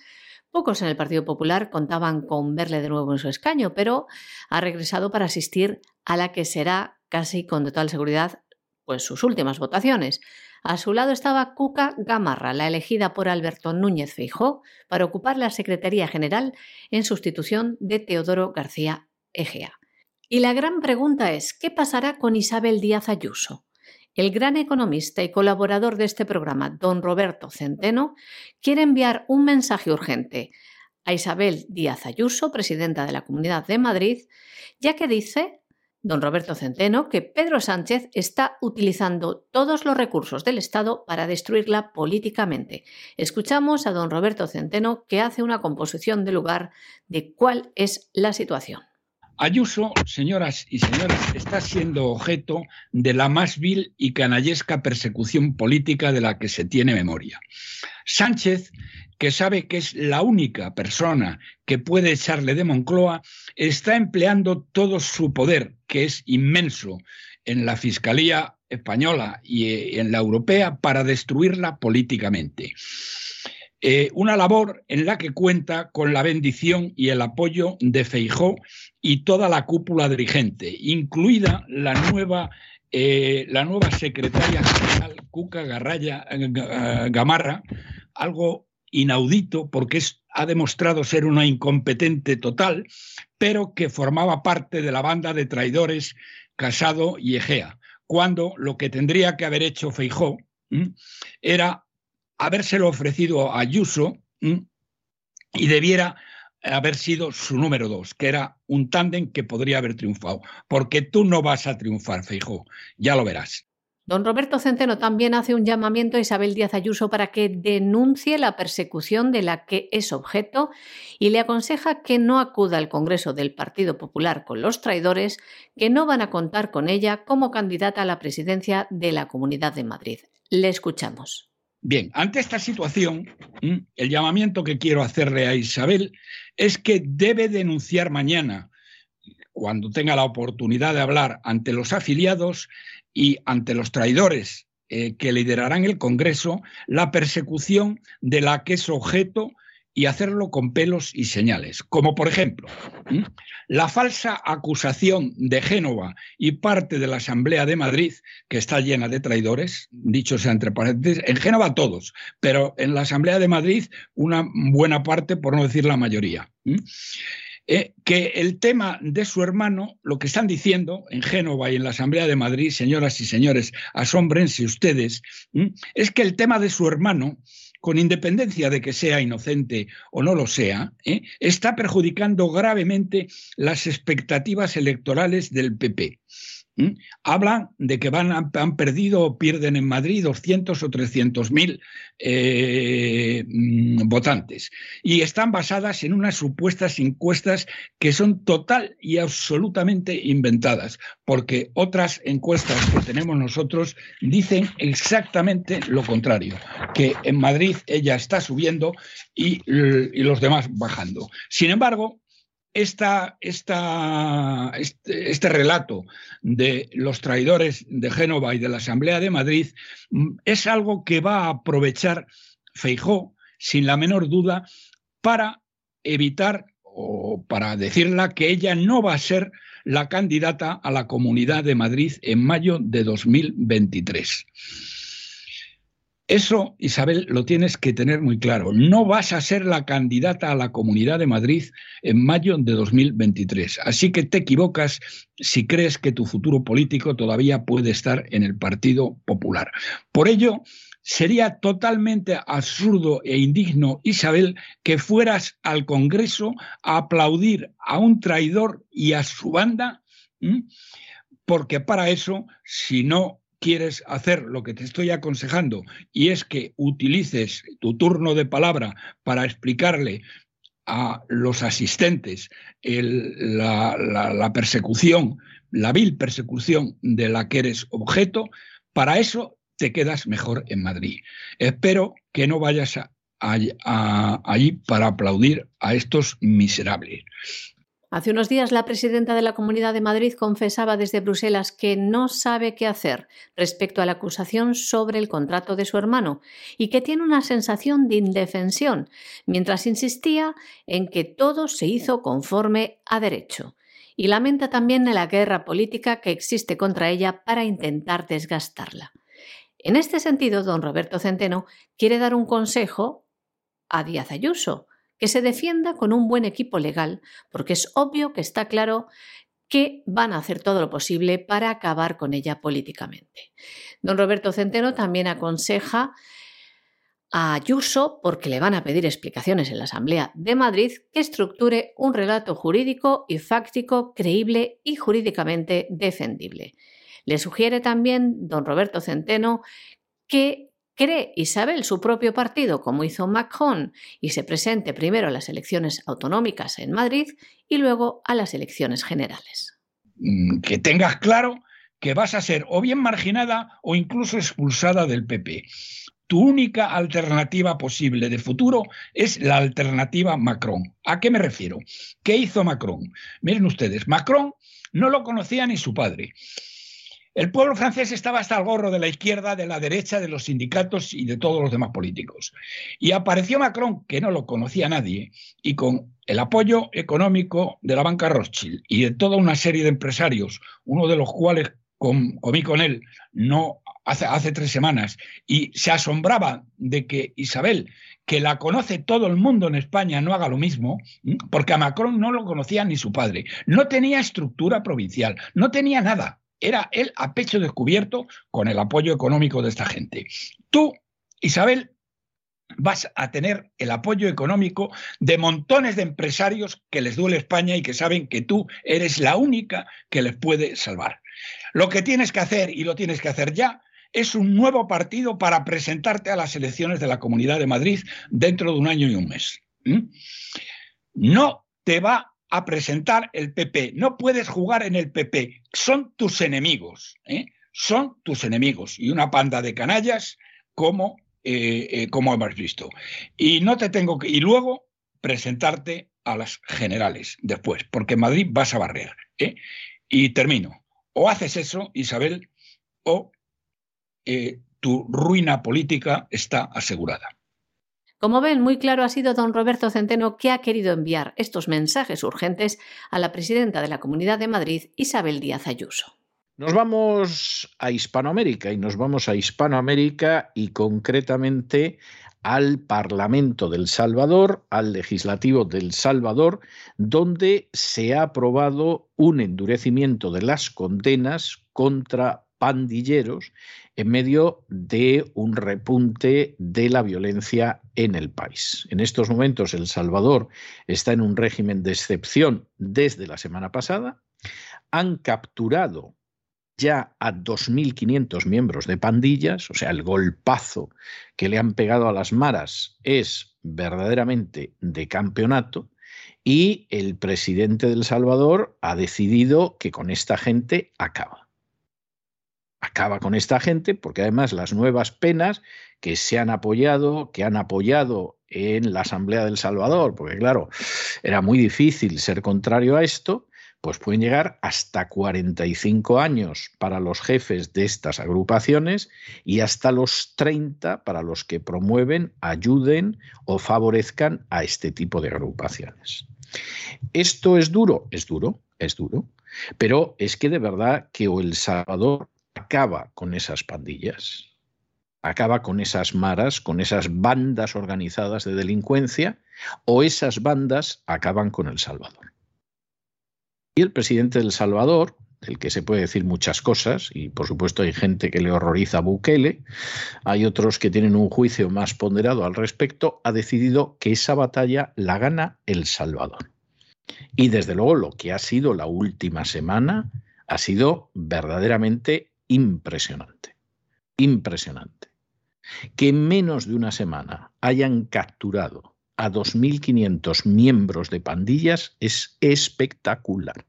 Pocos en el Partido Popular contaban con verle de nuevo en su escaño, pero ha regresado para asistir a la que será casi con total seguridad pues sus últimas votaciones. A su lado estaba Cuca Gamarra, la elegida por Alberto Núñez Feijó para ocupar la Secretaría General en sustitución de Teodoro García Egea. Y la gran pregunta es, ¿qué pasará con Isabel Díaz Ayuso? el gran economista y colaborador de este programa, don Roberto Centeno, quiere enviar un mensaje urgente a Isabel Díaz Ayuso, presidenta de la Comunidad de Madrid, ya que dice don Roberto Centeno que Pedro Sánchez está utilizando todos los recursos del Estado para destruirla políticamente. Escuchamos a don Roberto Centeno que hace una composición de lugar de cuál es la situación. Ayuso, señoras y señores, está siendo objeto de la más vil y canallesca persecución política de la que se tiene memoria. Sánchez, que sabe que es la única persona que puede echarle de Moncloa, está empleando todo su poder, que es inmenso, en la Fiscalía española y eh, en la europea para destruirla políticamente. Eh, una labor en la que cuenta con la bendición y el apoyo de Feijó y toda la cúpula dirigente, incluida la nueva, eh, la nueva secretaria general Cuca Garraya, eh, Gamarra, algo inaudito porque ha demostrado ser una incompetente total, pero que formaba parte de la banda de traidores Casado y Egea, cuando lo que tendría que haber hecho Feijó era habérselo ofrecido a Ayuso y debiera haber sido su número dos, que era un tándem que podría haber triunfado, porque tú no vas a triunfar, Feijó, ya lo verás. Don Roberto Centeno también hace un llamamiento a Isabel Díaz Ayuso para que denuncie la persecución de la que es objeto y le aconseja que no acuda al Congreso del Partido Popular con los traidores que no van a contar con ella como candidata a la presidencia de la Comunidad de Madrid. Le escuchamos. Bien, ante esta situación, el llamamiento que quiero hacerle a Isabel es que debe denunciar mañana, cuando tenga la oportunidad de hablar ante los afiliados y ante los traidores eh, que liderarán el Congreso, la persecución de la que es objeto y hacerlo con pelos y señales. Como por ejemplo, la falsa acusación de Génova y parte de la Asamblea de Madrid, que está llena de traidores, dicho sea entre paréntesis, en Génova todos, pero en la Asamblea de Madrid una buena parte, por no decir la mayoría. Eh, que el tema de su hermano, lo que están diciendo en Génova y en la Asamblea de Madrid, señoras y señores, asómbrense ustedes, es que el tema de su hermano con independencia de que sea inocente o no lo sea, ¿eh? está perjudicando gravemente las expectativas electorales del PP. Hablan de que van, han perdido o pierden en Madrid 200 o 300 mil eh, mm, votantes y están basadas en unas supuestas encuestas que son total y absolutamente inventadas, porque otras encuestas que tenemos nosotros dicen exactamente lo contrario, que en Madrid ella está subiendo y, y los demás bajando. Sin embargo, este, este, relato de los traidores de Génova y de la Asamblea de Madrid mm, es algo que va a aprovechar Feijó, sin la menor duda, para evitar o para decirla que ella no va a ser la candidata a la Comunidad de Madrid en mayo de 2023. Eso, Isabel, lo tienes que tener muy claro. No vas a ser la candidata a la Comunidad de Madrid en mayo de 2023. Así que te equivocas si crees que tu futuro político todavía puede estar en el Partido Popular. Por ello, sería totalmente absurdo e indigno, Isabel, que fueras al Congreso a aplaudir a un traidor y a su banda, porque para eso, si no quieres hacer lo que te estoy aconsejando y es que utilices tu turno de palabra para explicarle a los asistentes la, persecución, la vil persecución de la que eres objeto, para eso te quedas mejor en Madrid. Espero que no vayas allí para aplaudir a estos miserables. Hace unos días la presidenta de la Comunidad de Madrid confesaba desde Bruselas que no sabe qué hacer respecto a la acusación sobre el contrato de su hermano y que tiene una sensación de indefensión, mientras insistía en que todo se hizo conforme a derecho. Y lamenta también la guerra política que existe contra ella para intentar desgastarla. En este sentido, don Roberto Centeno quiere dar un consejo a Díaz Ayuso, que se defienda con un buen equipo legal, porque es obvio que está claro que van a hacer todo lo posible para acabar con ella políticamente. Don Roberto Centeno también aconseja a Ayuso, porque le van a pedir explicaciones en la Asamblea de Madrid, que estructure un relato jurídico y fáctico creíble y jurídicamente defendible. Le sugiere también don Roberto Centeno que cree Isabel su propio partido, como hizo Macron, y se presente primero a las elecciones autonómicas en Madrid y luego a las elecciones generales. Mm, que tengas claro que vas a ser o bien marginada o incluso expulsada del PP. Tu única alternativa posible de futuro es la alternativa Macron. ¿A qué me refiero? ¿Qué hizo Macron? Miren ustedes, Macron no lo conocía ni su padre. El pueblo francés estaba hasta el gorro de la izquierda, de la derecha, de los sindicatos y de todos los demás políticos. Y apareció Macron, que no lo conocía nadie, y con el apoyo económico de la banca Rothschild y de toda una serie de empresarios, uno de los cuales comí con él no hace, hace tres semanas, y se asombraba de que Isabel, que la conoce todo el mundo en España, no haga lo mismo, porque a Macron no lo conocía ni su padre. No tenía estructura provincial, no tenía nada. Era él a pecho descubierto con el apoyo económico de esta gente. Tú, Isabel, vas a tener el apoyo económico de montones de empresarios que les duele España y que saben que tú eres la única que les puede salvar. Lo que tienes que hacer, y lo tienes que hacer ya, es un nuevo partido para presentarte a las elecciones de la Comunidad de Madrid dentro de un año y un mes. No te va a presentar el PP. No puedes jugar en el PP. Son tus enemigos. ¿eh? Son tus enemigos. Y una panda de canallas como, eh, eh, como hemos visto. Y no te tengo que. Y luego presentarte a las generales después, porque en Madrid vas a barrer. Y termino. O haces eso, Isabel, o tu ruina política está asegurada. Como ven, muy claro ha sido don Roberto Centeno que ha querido enviar estos mensajes urgentes a la presidenta de la Comunidad de Madrid, Isabel Díaz Ayuso. Nos vamos a Hispanoamérica y nos vamos a Hispanoamérica y concretamente al Parlamento del Salvador, al Legislativo del Salvador, donde se ha aprobado un endurecimiento de las condenas contra pandilleros en medio de un repunte de la violencia en el país. En estos momentos El Salvador está en un régimen de excepción desde la semana pasada. Han capturado ya a 2.500 miembros de pandillas, o sea, el golpazo que le han pegado a las maras es verdaderamente de campeonato, y el presidente del Salvador ha decidido que con esta gente acaba acaba con esta gente, porque además las nuevas penas que se han apoyado, que han apoyado en la Asamblea del Salvador, porque claro, era muy difícil ser contrario a esto, pues pueden llegar hasta 45 años para los jefes de estas agrupaciones y hasta los 30 para los que promueven, ayuden o favorezcan a este tipo de agrupaciones. ¿Esto es duro? Es duro, es duro. Pero es que de verdad que o El Salvador acaba con esas pandillas, acaba con esas maras, con esas bandas organizadas de delincuencia, o esas bandas acaban con El Salvador. Y el presidente del Salvador, del que se puede decir muchas cosas, y por supuesto hay gente que le horroriza a Bukele, hay otros que tienen un juicio más ponderado al respecto, ha decidido que esa batalla la gana El Salvador. Y desde luego lo que ha sido la última semana ha sido verdaderamente impresionante, impresionante. Que en menos de una semana hayan capturado a 2.500 miembros de pandillas es espectacular,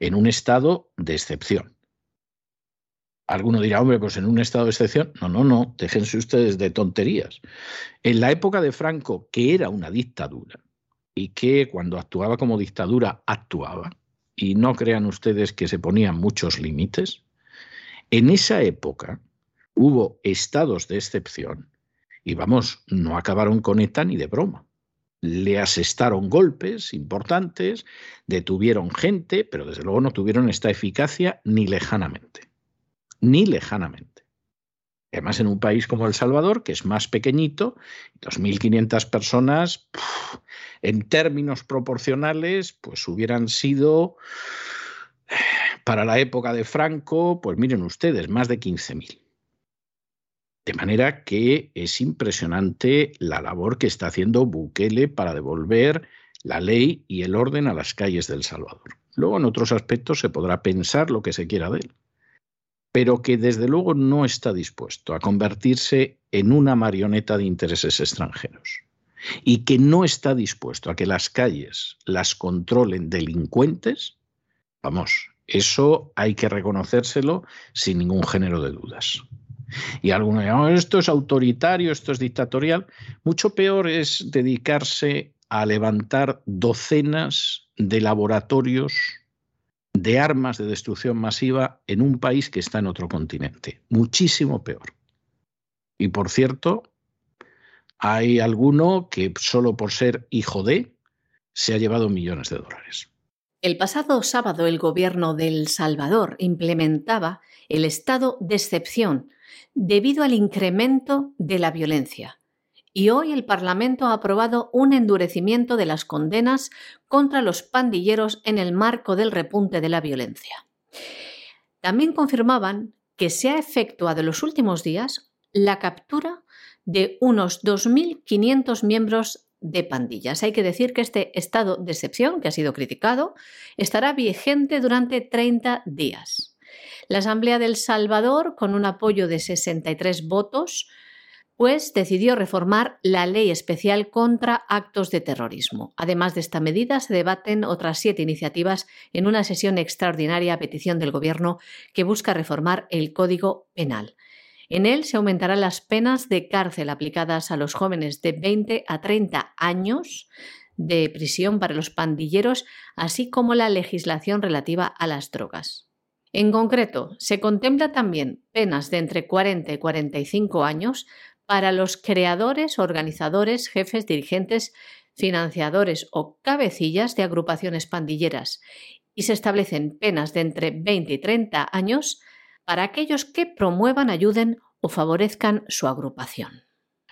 en un estado de excepción. Alguno dirá, hombre, pues en un estado de excepción. No, no, no, déjense ustedes de tonterías. En la época de Franco, que era una dictadura, y que cuando actuaba como dictadura actuaba, y no crean ustedes que se ponían muchos límites, en esa época hubo estados de excepción y vamos, no acabaron con ETA ni de broma. Le asestaron golpes importantes, detuvieron gente, pero desde luego no tuvieron esta eficacia ni lejanamente. Ni lejanamente. Además, en un país como El Salvador, que es más pequeñito, 2.500 personas, en términos proporcionales, pues hubieran sido Para la época de Franco, pues miren ustedes, más de 15.000. De manera que es impresionante la labor que está haciendo Bukele para devolver la ley y el orden a las calles del Salvador. Luego en otros aspectos se podrá pensar lo que se quiera de él, pero que desde luego no está dispuesto a convertirse en una marioneta de intereses extranjeros y que no está dispuesto a que las calles las controlen delincuentes, vamos, eso hay que reconocérselo sin ningún género de dudas. Y algunos dirán, oh, esto es autoritario, esto es dictatorial. Mucho peor es dedicarse a levantar docenas de laboratorios de armas de destrucción masiva en un país que está en otro continente. Muchísimo peor. Y por cierto, hay alguno que solo por ser hijo de se ha llevado millones de dólares. El pasado sábado el gobierno de El Salvador implementaba el estado de excepción debido al incremento de la violencia. Y hoy el Parlamento ha aprobado un endurecimiento de las condenas contra los pandilleros en el marco del repunte de la violencia. También confirmaban que se ha efectuado en los últimos días la captura de unos 2.500 miembros de pandillas. Hay que decir que este estado de excepción, que ha sido criticado, estará vigente durante 30 días. La Asamblea del Salvador, con un apoyo de 63 votos, pues decidió reformar la ley especial contra actos de terrorismo. Además de esta medida, se debaten otras siete iniciativas en una sesión extraordinaria a petición del Gobierno que busca reformar el Código Penal. En él se aumentarán las penas de cárcel aplicadas a los jóvenes de 20 a 30 años de prisión para los pandilleros, así como la legislación relativa a las drogas. En concreto, se contempla también penas de entre 40 y 45 años para los creadores, organizadores, jefes, dirigentes, financiadores o cabecillas de agrupaciones pandilleras y se establecen penas de entre 20 y 30 años para aquellos que promuevan, ayuden o favorezcan su agrupación.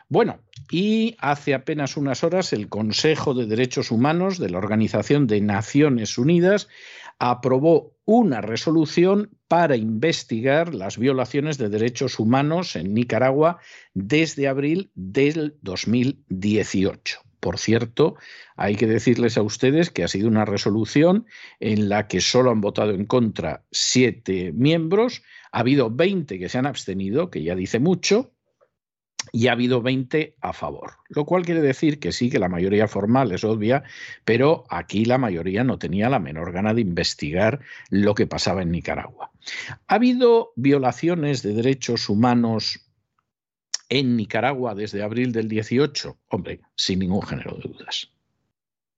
Bueno, y hace apenas unas horas el Consejo de Derechos Humanos de la Organización de Naciones Unidas aprobó una resolución para investigar las violaciones de derechos humanos en Nicaragua desde abril del 2018. Por cierto, hay que decirles a ustedes que ha sido una resolución en la que solo han votado en contra siete miembros, ha habido 20 que se han abstenido, que ya dice mucho, y ha habido 20 a favor, lo cual quiere decir que sí, que la mayoría formal es obvia, pero aquí la mayoría no tenía la menor gana de investigar lo que pasaba en Nicaragua. Ha habido violaciones de derechos humanos en Nicaragua desde abril del 18, hombre, sin ningún género de dudas.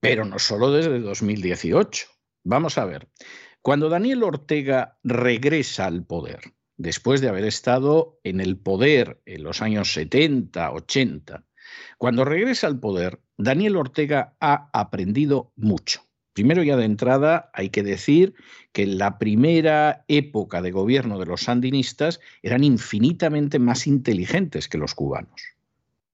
Pero no solo desde 2018. Vamos a ver, cuando Daniel Ortega regresa al poder, después de haber estado en el poder en los años 70, 80, cuando regresa al poder, Daniel Ortega ha aprendido mucho. Primero ya de entrada hay que decir que en la primera época de gobierno de los sandinistas eran infinitamente más inteligentes que los cubanos.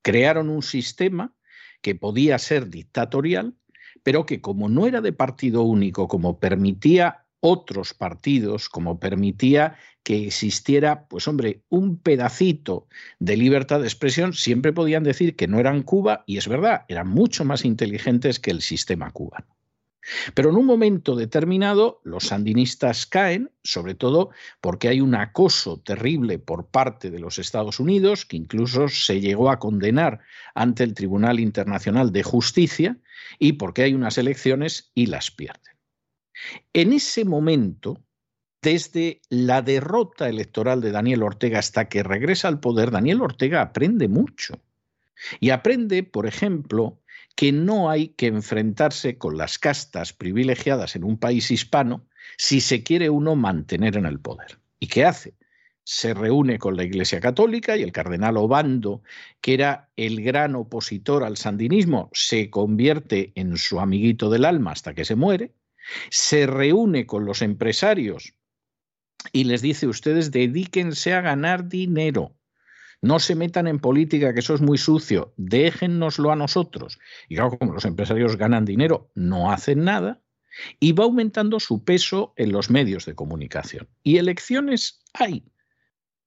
Crearon un sistema que podía ser dictatorial, pero que como no era de partido único, como permitía otros partidos, como permitía que existiera, pues hombre, un pedacito de libertad de expresión, siempre podían decir que no eran Cuba, y es verdad, eran mucho más inteligentes que el sistema cubano. Pero en un momento determinado los sandinistas caen, sobre todo porque hay un acoso terrible por parte de los Estados Unidos, que incluso se llegó a condenar ante el Tribunal Internacional de Justicia, y porque hay unas elecciones y las pierden. En ese momento, desde la derrota electoral de Daniel Ortega hasta que regresa al poder, Daniel Ortega aprende mucho. Y aprende, por ejemplo, que no hay que enfrentarse con las castas privilegiadas en un país hispano si se quiere uno mantener en el poder. ¿Y qué hace? Se reúne con la Iglesia Católica y el cardenal Obando, que era el gran opositor al sandinismo, se convierte en su amiguito del alma hasta que se muere. Se reúne con los empresarios y les dice, ustedes dedíquense a ganar dinero no se metan en política, que eso es muy sucio, déjennoslo a nosotros. Y claro, como los empresarios ganan dinero, no hacen nada. y va aumentando su peso en los medios de comunicación. Y elecciones hay.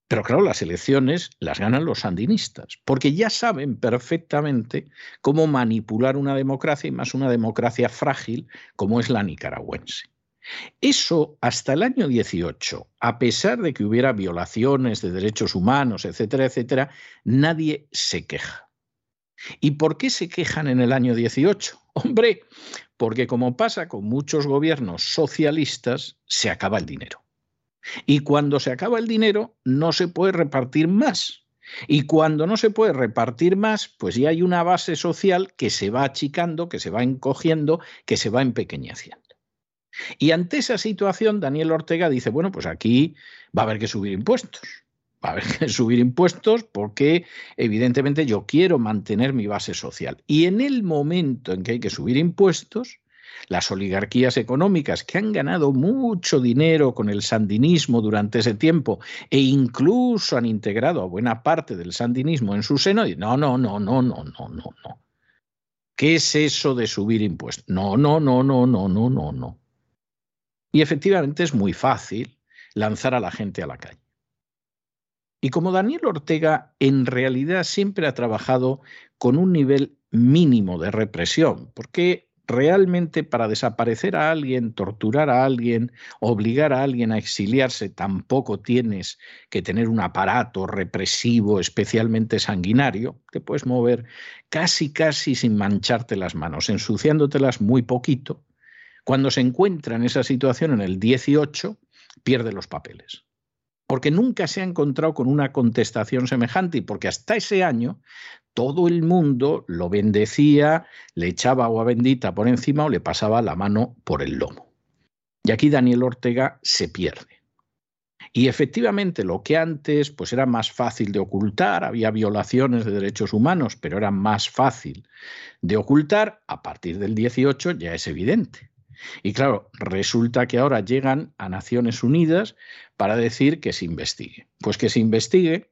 Pero claro, las elecciones las ganan los sandinistas, porque ya saben perfectamente cómo manipular una democracia y más una democracia frágil como es la nicaragüense. Eso hasta el año 18, a pesar de que hubiera violaciones de derechos humanos, etcétera, etcétera, nadie se queja. ¿Y por qué se quejan en el año 18? Hombre, porque como pasa con muchos gobiernos socialistas, se acaba el dinero. Y cuando se acaba el dinero, no se puede repartir más. Y cuando no se puede repartir más, pues ya hay una base social que se va achicando, que se va encogiendo, que se va empequeñeciendo. Y ante esa situación, Daniel Ortega dice, bueno, pues aquí va a haber que subir impuestos. Va a haber que subir impuestos porque evidentemente yo quiero mantener mi base social. Y en el momento en que hay que subir impuestos, las oligarquías económicas que han ganado mucho dinero con el sandinismo durante ese tiempo e incluso han integrado a buena parte del sandinismo en su seno, y no, no, no, no, no, no, no, no. ¿Qué es eso de subir impuestos? No, no, no, no, no, no, no, no. Y efectivamente es muy fácil lanzar a la gente a la calle. Y como Daniel Ortega en realidad siempre ha trabajado con un nivel mínimo de represión, porque realmente para desaparecer a alguien, torturar a alguien, obligar a alguien a exiliarse, tampoco tienes que tener un aparato represivo especialmente sanguinario, te puedes mover casi casi sin mancharte las manos, ensuciándotelas muy poquito. Cuando se encuentra en esa situación en el 18, pierde los papeles porque nunca se ha encontrado con una contestación semejante y porque hasta ese año todo el mundo lo bendecía, le echaba agua bendita por encima o le pasaba la mano por el lomo. Y aquí Daniel Ortega se pierde. Y efectivamente lo que antes pues era más fácil de ocultar, había violaciones de derechos humanos, pero era más fácil de ocultar, a partir del 18 ya es evidente. Y claro, resulta que ahora llegan a Naciones Unidas para decir que se investigue. Pues que se investigue,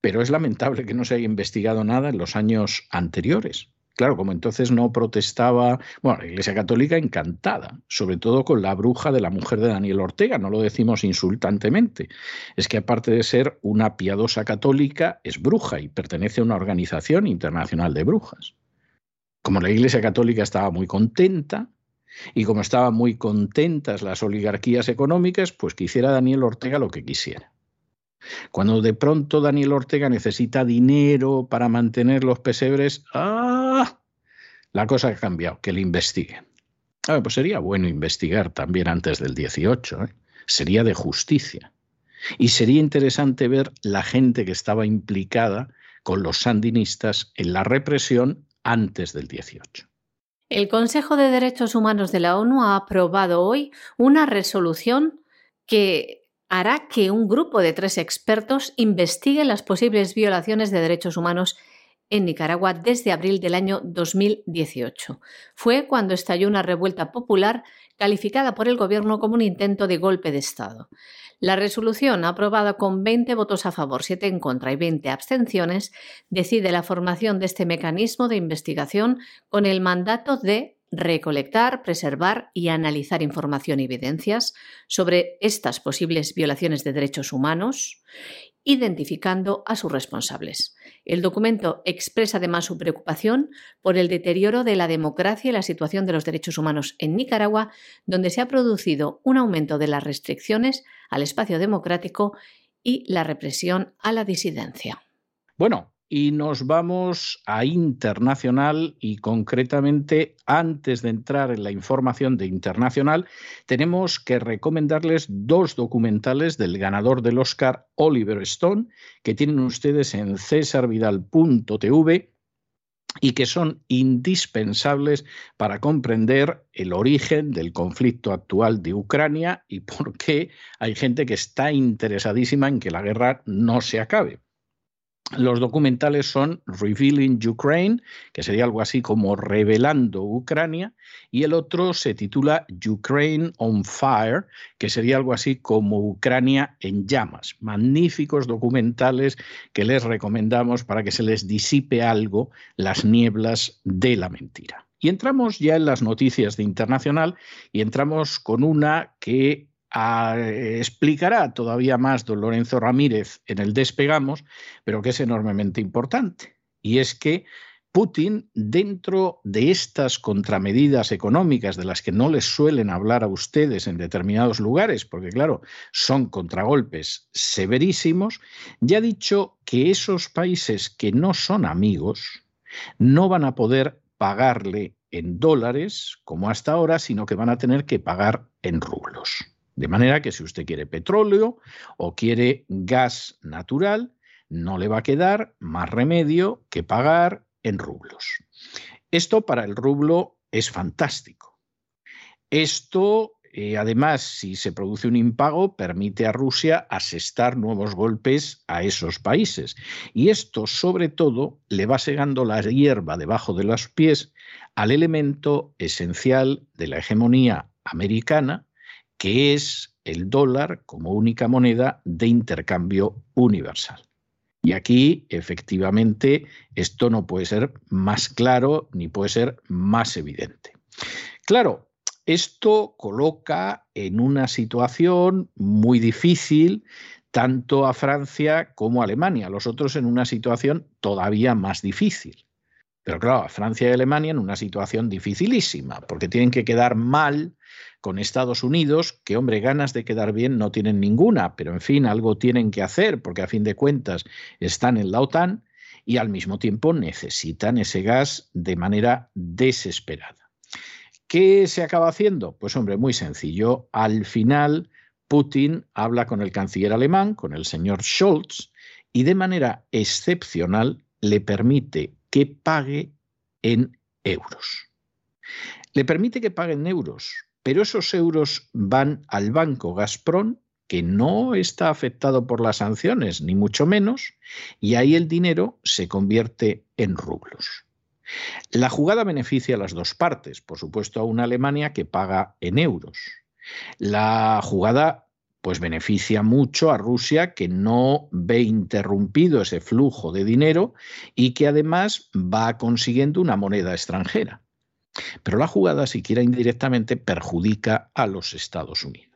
pero es lamentable que no se haya investigado nada en los años anteriores. Claro, como entonces no protestaba, bueno, la Iglesia Católica encantada, sobre todo con la bruja de la mujer de Daniel Ortega, no lo decimos insultantemente, es que aparte de ser una piadosa católica, es bruja y pertenece a una organización internacional de brujas. Como la Iglesia Católica estaba muy contenta, y como estaban muy contentas las oligarquías económicas, pues quisiera Daniel Ortega lo que quisiera. Cuando de pronto Daniel Ortega necesita dinero para mantener los pesebres, ¡ah! La cosa ha cambiado, que le investiguen. pues sería bueno investigar también antes del 18, ¿eh? sería de justicia. Y sería interesante ver la gente que estaba implicada con los sandinistas en la represión antes del 18. El Consejo de Derechos Humanos de la ONU ha aprobado hoy una resolución que hará que un grupo de tres expertos investigue las posibles violaciones de derechos humanos en Nicaragua desde abril del año 2018. Fue cuando estalló una revuelta popular calificada por el gobierno como un intento de golpe de Estado. La resolución, aprobada con 20 votos a favor, 7 en contra y 20 abstenciones, decide la formación de este mecanismo de investigación con el mandato de recolectar, preservar y analizar información y evidencias sobre estas posibles violaciones de derechos humanos identificando a sus responsables. El documento expresa además su preocupación por el deterioro de la democracia y la situación de los derechos humanos en Nicaragua, donde se ha producido un aumento de las restricciones al espacio democrático y la represión a la disidencia. Bueno, y nos vamos a internacional y concretamente antes de entrar en la información de internacional tenemos que recomendarles dos documentales del ganador del Oscar Oliver Stone que tienen ustedes en cesarvidal.tv y que son indispensables para comprender el origen del conflicto actual de Ucrania y por qué hay gente que está interesadísima en que la guerra no se acabe. Los documentales son Revealing Ukraine, que sería algo así como Revelando Ucrania, y el otro se titula Ukraine on Fire, que sería algo así como Ucrania en llamas. Magníficos documentales que les recomendamos para que se les disipe algo las nieblas de la mentira. Y entramos ya en las noticias de internacional y entramos con una que ah, explicará todavía más don Lorenzo Ramírez en el Despegamos, pero que es enormemente importante. Y es que Putin, dentro de estas contramedidas económicas de las que no les suelen hablar a ustedes en determinados lugares, porque claro, son contragolpes severísimos, ya ha dicho que esos países que no son amigos no van a poder pagarle en dólares, como hasta ahora, sino que van a tener que pagar en rublos. De manera que si usted quiere petróleo o quiere gas natural, no le va a quedar más remedio que pagar en rublos. Esto para el rublo es fantástico. Esto, eh, además, si se produce un impago, permite a Rusia asestar nuevos golpes a esos países. Y esto, sobre todo, le va segando la hierba debajo de los pies al elemento esencial de la hegemonía americana, que es el dólar como única moneda de intercambio universal. Y aquí, efectivamente, esto no puede ser más claro ni puede ser más evidente. Claro, esto coloca en una situación muy difícil tanto a Francia como a Alemania, los otros en una situación todavía más difícil. Pero claro, Francia y Alemania en una situación dificilísima, porque tienen que quedar mal con Estados Unidos, que hombre, ganas de quedar bien no tienen ninguna, pero en fin, algo tienen que hacer, porque a fin de cuentas están en la OTAN y al mismo tiempo necesitan ese gas de manera desesperada. ¿Qué se acaba haciendo? Pues hombre, muy sencillo. Al final, Putin habla con el canciller alemán, con el señor Scholz, y de manera excepcional le permite que pague en euros. Le permite que pague en euros, pero esos euros van al banco Gazprom, que no está afectado por las sanciones, ni mucho menos, y ahí el dinero se convierte en rublos. La jugada beneficia a las dos partes, por supuesto a una Alemania que paga en euros. La jugada pues beneficia mucho a Rusia que no ve interrumpido ese flujo de dinero y que además va consiguiendo una moneda extranjera. Pero la jugada, siquiera indirectamente, perjudica a los Estados Unidos.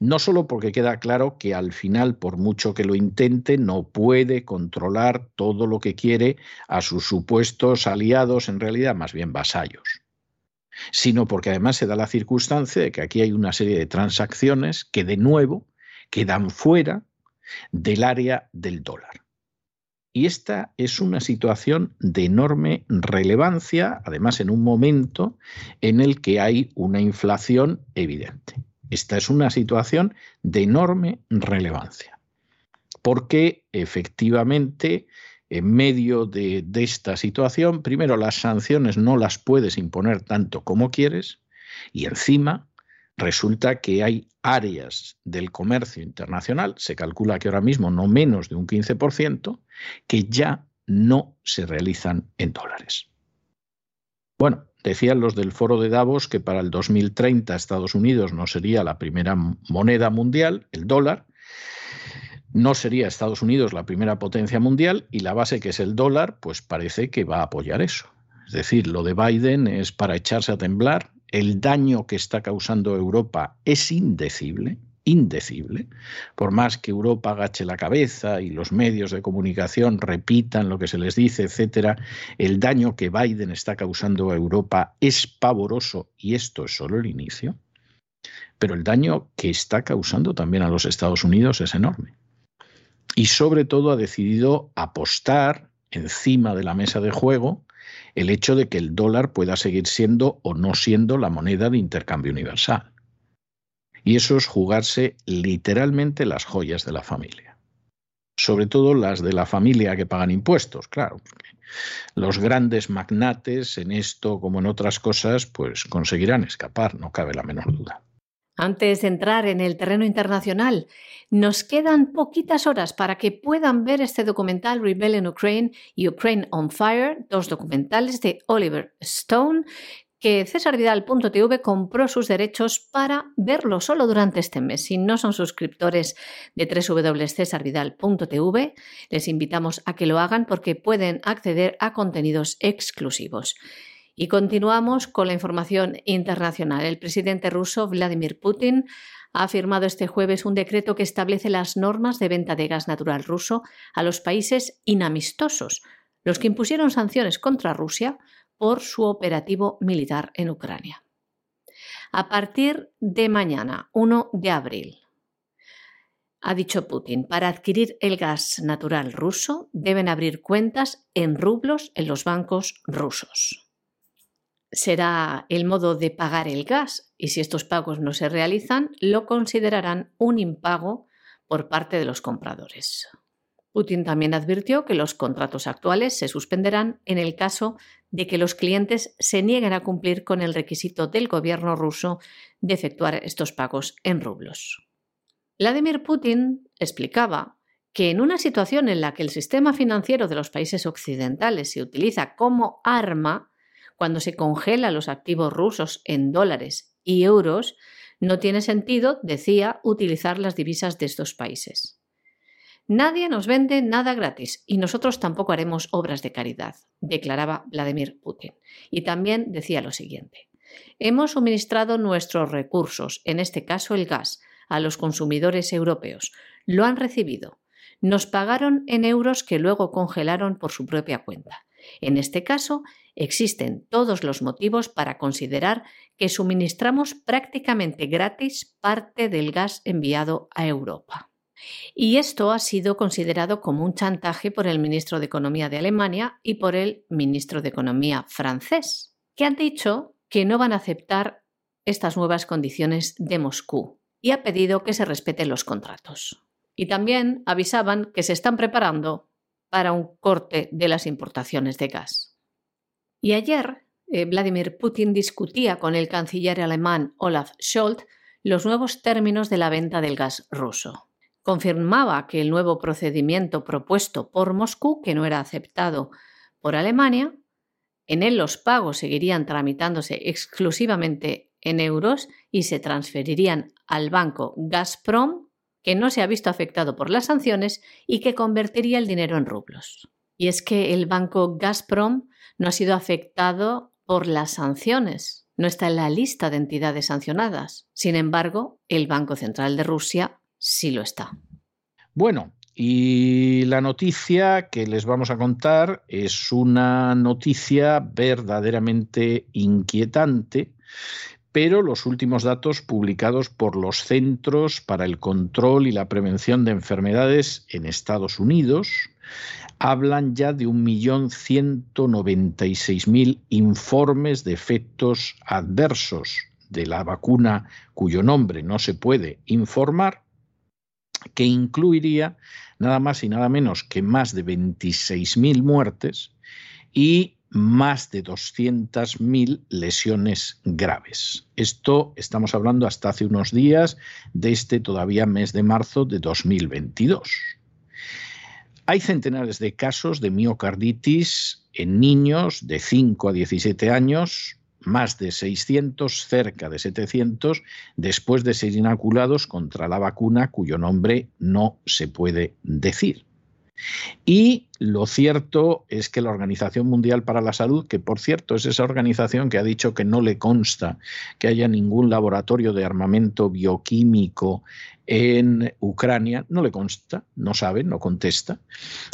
No solo porque queda claro que al final, por mucho que lo intente, no puede controlar todo lo que quiere a sus supuestos aliados, en realidad más bien vasallos sino porque además se da la circunstancia de que aquí hay una serie de transacciones que de nuevo quedan fuera del área del dólar. Y esta es una situación de enorme relevancia, además en un momento en el que hay una inflación evidente. Esta es una situación de enorme relevancia, porque efectivamente en medio de, esta situación, primero las sanciones no las puedes imponer tanto como quieres y encima resulta que hay áreas del comercio internacional, se calcula que ahora mismo no menos de un 15%, que ya no se realizan en dólares. Bueno, decían los del foro de Davos que para el 2030 Estados Unidos no sería la primera moneda mundial, el dólar, no sería Estados Unidos la primera potencia mundial y la base que es el dólar, pues parece que va a apoyar eso. Es decir, lo de Biden es para echarse a temblar. El daño que está causando Europa es indecible, indecible. Por más que Europa agache la cabeza y los medios de comunicación repitan lo que se les dice, etcétera, el daño que Biden está causando a Europa es pavoroso y esto es solo el inicio. Pero el daño que está causando también a los Estados Unidos es enorme y sobre todo ha decidido apostar encima de la mesa de juego el hecho de que el dólar pueda seguir siendo o no siendo la moneda de intercambio universal. Y eso es jugarse literalmente las joyas de la familia. Sobre todo las de la familia que pagan impuestos, claro. Los grandes magnates en esto como en otras cosas pues conseguirán escapar, no cabe la menor duda. Antes de entrar en el terreno internacional, nos quedan poquitas horas para que puedan ver este documental Rebel in Ukraine y Ukraine on Fire, dos documentales de Oliver Stone, que cesarvidal.tv compró sus derechos para verlo solo durante este mes. Si no son suscriptores de www.cesarvidal.tv, les invitamos a que lo hagan porque pueden acceder a contenidos exclusivos. Y continuamos con la información internacional. El presidente ruso Vladimir Putin ha firmado este jueves un decreto que establece las normas de venta de gas natural ruso a los países inamistosos, los que impusieron sanciones contra Rusia por su operativo militar en Ucrania. A partir de mañana, 1 de abril, ha dicho Putin, para adquirir el gas natural ruso deben abrir cuentas en rublos en los bancos rusos será el modo de pagar el gas y si estos pagos no se realizan, lo considerarán un impago por parte de los compradores. Putin también advirtió que los contratos actuales se suspenderán en el caso de que los clientes se nieguen a cumplir con el requisito del gobierno ruso de efectuar estos pagos en rublos. Vladimir Putin explicaba que en una situación en la que el sistema financiero de los países occidentales se utiliza como arma, cuando se congela los activos rusos en dólares y euros, no tiene sentido, decía, utilizar las divisas de estos países. Nadie nos vende nada gratis y nosotros tampoco haremos obras de caridad, declaraba Vladimir Putin. Y también decía lo siguiente. Hemos suministrado nuestros recursos, en este caso el gas, a los consumidores europeos. Lo han recibido. Nos pagaron en euros que luego congelaron por su propia cuenta. En este caso, existen todos los motivos para considerar que suministramos prácticamente gratis parte del gas enviado a Europa. Y esto ha sido considerado como un chantaje por el ministro de Economía de Alemania y por el ministro de Economía francés, que han dicho que no van a aceptar estas nuevas condiciones de Moscú y ha pedido que se respeten los contratos. Y también avisaban que se están preparando para un corte de las importaciones de gas. Y ayer eh, Vladimir Putin discutía con el canciller alemán Olaf Scholz los nuevos términos de la venta del gas ruso. Confirmaba que el nuevo procedimiento propuesto por Moscú, que no era aceptado por Alemania, en él los pagos seguirían tramitándose exclusivamente en euros y se transferirían al banco Gazprom que no se ha visto afectado por las sanciones y que convertiría el dinero en rublos. Y es que el banco Gazprom no ha sido afectado por las sanciones, no está en la lista de entidades sancionadas. Sin embargo, el Banco Central de Rusia sí lo está. Bueno, y la noticia que les vamos a contar es una noticia verdaderamente inquietante pero los últimos datos publicados por los Centros para el Control y la Prevención de Enfermedades en Estados Unidos hablan ya de 1.196.000 informes de efectos adversos de la vacuna cuyo nombre no se puede informar, que incluiría nada más y nada menos que más de 26.000 muertes y más de 200.000 lesiones graves. Esto estamos hablando hasta hace unos días de este todavía mes de marzo de 2022. Hay centenares de casos de miocarditis en niños de 5 a 17 años, más de 600, cerca de 700, después de ser inoculados contra la vacuna cuyo nombre no se puede decir. Y lo cierto es que la Organización Mundial para la Salud, que por cierto es esa organización que ha dicho que no le consta que haya ningún laboratorio de armamento bioquímico en Ucrania, no le consta, no sabe, no contesta.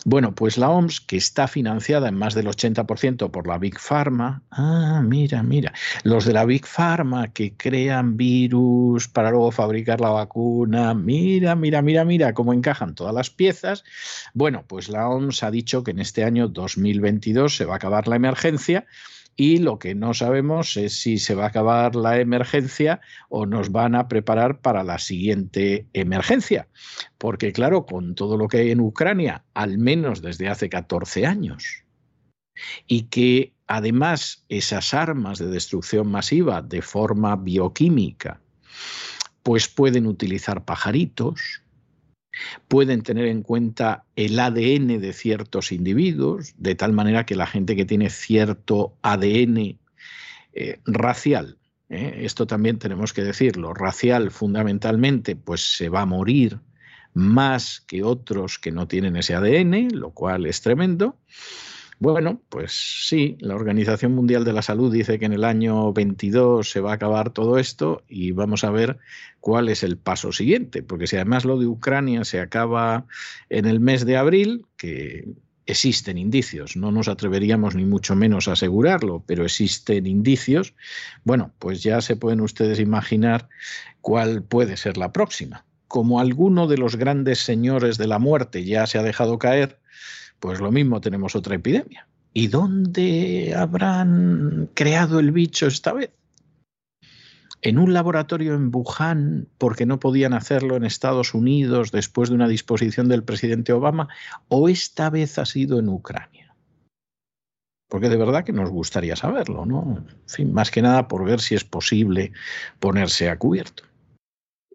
Bueno, pues la OMS, que está financiada en más del 80% por la Big Pharma, ah, mira, mira, los de la Big Pharma que crean virus para luego fabricar la vacuna, mira, mira, mira, mira cómo encajan todas las piezas. Bueno, pues la OMS ha dicho que en este año 2022 se va a acabar la emergencia y lo que no sabemos es si se va a acabar la emergencia o nos van a preparar para la siguiente emergencia. Porque claro, con todo lo que hay en Ucrania, al menos desde hace 14 años, y que además esas armas de destrucción masiva de forma bioquímica, pues pueden utilizar pajaritos, Pueden tener en cuenta el ADN de ciertos individuos, de tal manera que la gente que tiene cierto ADN eh, racial, eh, esto también tenemos que decirlo, racial fundamentalmente, pues se va a morir más que otros que no tienen ese ADN, lo cual es tremendo. Bueno, pues sí, la Organización Mundial de la Salud dice que en el año 22 se va a acabar todo esto y vamos a ver cuál es el paso siguiente, porque si además lo de Ucrania se acaba en el mes de abril, que existen indicios, no nos atreveríamos ni mucho menos a asegurarlo, pero existen indicios, bueno, pues ya se pueden ustedes imaginar cuál puede ser la próxima. Como alguno de los grandes señores de la muerte ya se ha dejado caer, pues lo mismo tenemos otra epidemia. ¿Y dónde habrán creado el bicho esta vez? en un laboratorio en Wuhan porque no podían hacerlo en Estados Unidos después de una disposición del presidente Obama o esta vez ha sido en Ucrania. Porque de verdad que nos gustaría saberlo, ¿no? En fin, más que nada por ver si es posible ponerse a cubierto.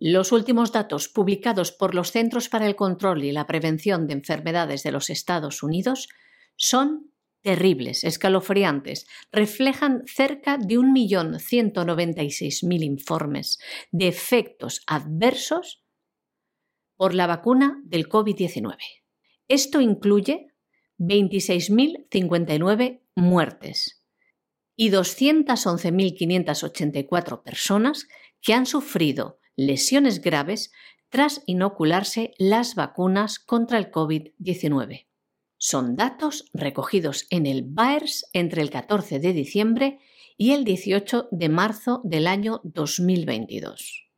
Los últimos datos publicados por los Centros para el Control y la Prevención de Enfermedades de los Estados Unidos son terribles, escalofriantes, reflejan cerca de 1.196.000 informes de efectos adversos por la vacuna del COVID-19. Esto incluye 26.059 muertes y 211.584 personas que han sufrido lesiones graves tras inocularse las vacunas contra el COVID-19. Son datos recogidos en el BAERS entre el 14 de diciembre y el 18 de marzo del año 2022.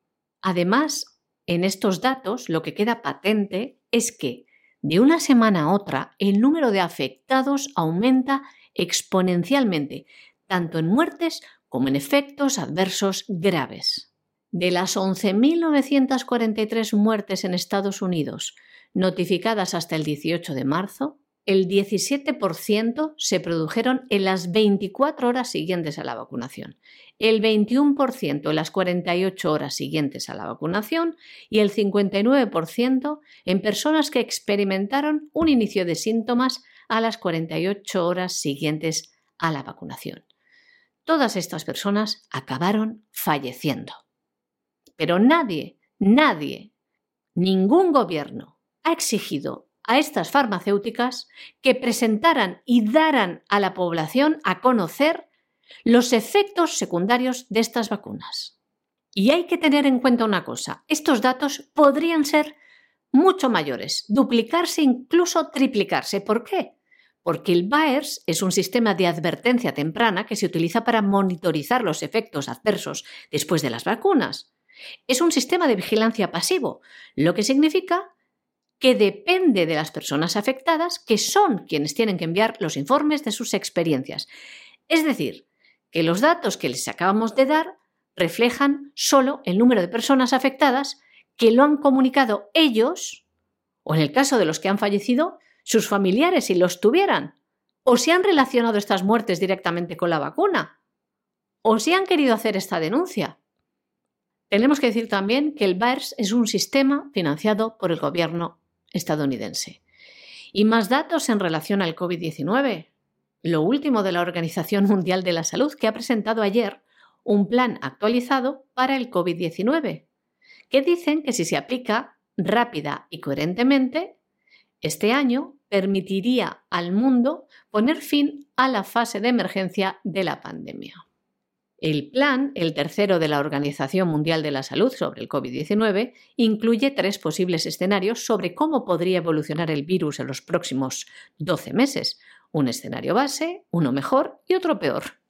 Además, en estos datos lo que queda patente es que de una semana a otra el número de afectados aumenta exponencialmente, tanto en muertes como en efectos adversos graves. De las 11.943 muertes en Estados Unidos notificadas hasta el 18 de marzo, el 17% se produjeron en las 24 horas siguientes a la vacunación, el 21% en las 48 horas siguientes a la vacunación y el 59% en personas que experimentaron un inicio de síntomas a las 48 horas siguientes a la vacunación. Todas estas personas acabaron falleciendo. Pero nadie, nadie, ningún gobierno ha exigido a estas farmacéuticas que presentaran y daran a la población a conocer los efectos secundarios de estas vacunas. Y hay que tener en cuenta una cosa, estos datos podrían ser mucho mayores, duplicarse, incluso triplicarse. ¿Por qué? Porque el BAERS es un sistema de advertencia temprana que se utiliza para monitorizar los efectos adversos después de las vacunas. Es un sistema de vigilancia pasivo, lo que significa que depende de las personas afectadas, que son quienes tienen que enviar los informes de sus experiencias. Es decir, que los datos que les acabamos de dar reflejan solo el número de personas afectadas que lo han comunicado ellos, o en el caso de los que han fallecido, sus familiares si los tuvieran, o si han relacionado estas muertes directamente con la vacuna, o si han querido hacer esta denuncia. Tenemos que decir también que el BAERS es un sistema financiado por el gobierno estadounidense. Y más datos en relación al COVID-19. Lo último de la Organización Mundial de la Salud, que ha presentado ayer un plan actualizado para el COVID-19, que dicen que si se aplica rápida y coherentemente, este año permitiría al mundo poner fin a la fase de emergencia de la pandemia. El plan, el tercero de la Organización Mundial de la Salud sobre el COVID-19, incluye tres posibles escenarios sobre cómo podría evolucionar el virus en los próximos 12 meses. Un escenario base, uno mejor y otro peor.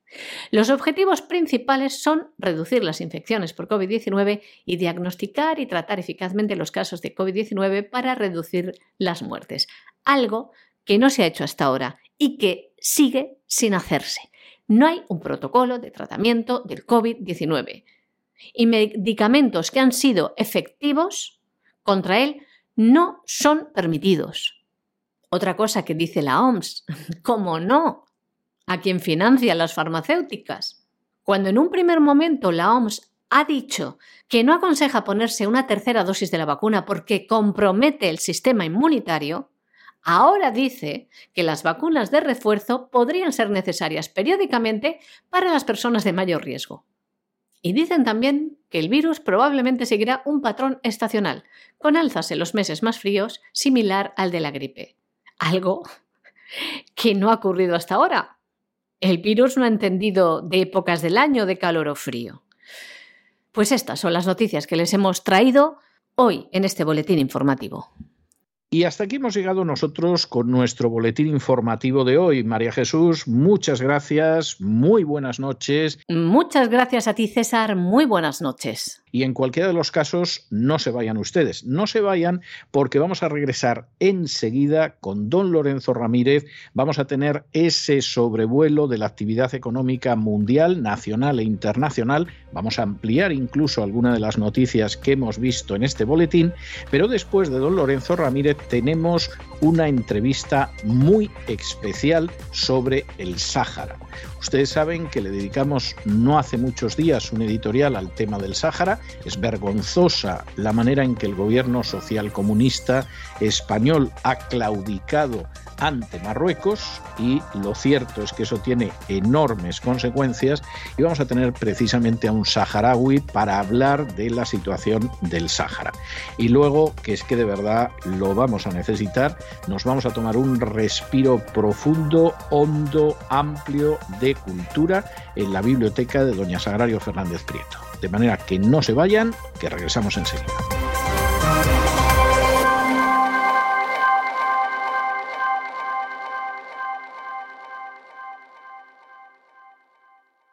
Los objetivos principales son reducir las infecciones por COVID-19 y diagnosticar y tratar eficazmente los casos de COVID-19 para reducir las muertes, algo que no se ha hecho hasta ahora y que sigue sin hacerse no hay un protocolo de tratamiento del COVID-19 y medicamentos que han sido efectivos contra él no son permitidos. Otra cosa que dice la OMS, ¿cómo no? ¿A quién financia las farmacéuticas? Cuando en un primer momento la OMS ha dicho que no aconseja ponerse una tercera dosis de la vacuna porque compromete el sistema inmunitario, ahora dice que las vacunas de refuerzo podrían ser necesarias periódicamente para las personas de mayor riesgo. Y dicen también que el virus probablemente seguirá un patrón estacional, con alzas en los meses más fríos similar al de la gripe. Algo que no ha ocurrido hasta ahora. El virus no ha entendido de épocas del año de calor o frío. Pues estas son las noticias que les hemos traído hoy en este boletín informativo. Y hasta aquí hemos llegado nosotros con nuestro boletín informativo de hoy. María Jesús, muchas gracias, muy buenas noches. Muchas gracias a ti, César, muy buenas noches. Y en cualquiera de los casos, no se vayan ustedes, no se vayan porque vamos a regresar enseguida con don Lorenzo Ramírez. Vamos a tener ese sobrevuelo de la actividad económica mundial, nacional e internacional. Vamos a ampliar incluso alguna de las noticias que hemos visto en este boletín. Pero después de don Lorenzo Ramírez tenemos una entrevista muy especial sobre el Sáhara. Ustedes saben que le dedicamos no hace muchos días un editorial al tema del Sáhara. Es vergonzosa la manera en que el gobierno social comunista español ha claudicado ante Marruecos y lo cierto es que eso tiene enormes consecuencias y vamos a tener precisamente a un saharaui para hablar de la situación del Sáhara. Y luego, que es que de verdad lo vamos a necesitar, nos vamos a tomar un respiro profundo, hondo, amplio cultura en la biblioteca de doña Sagrario Fernández Prieto. De manera que no se vayan, que regresamos enseguida.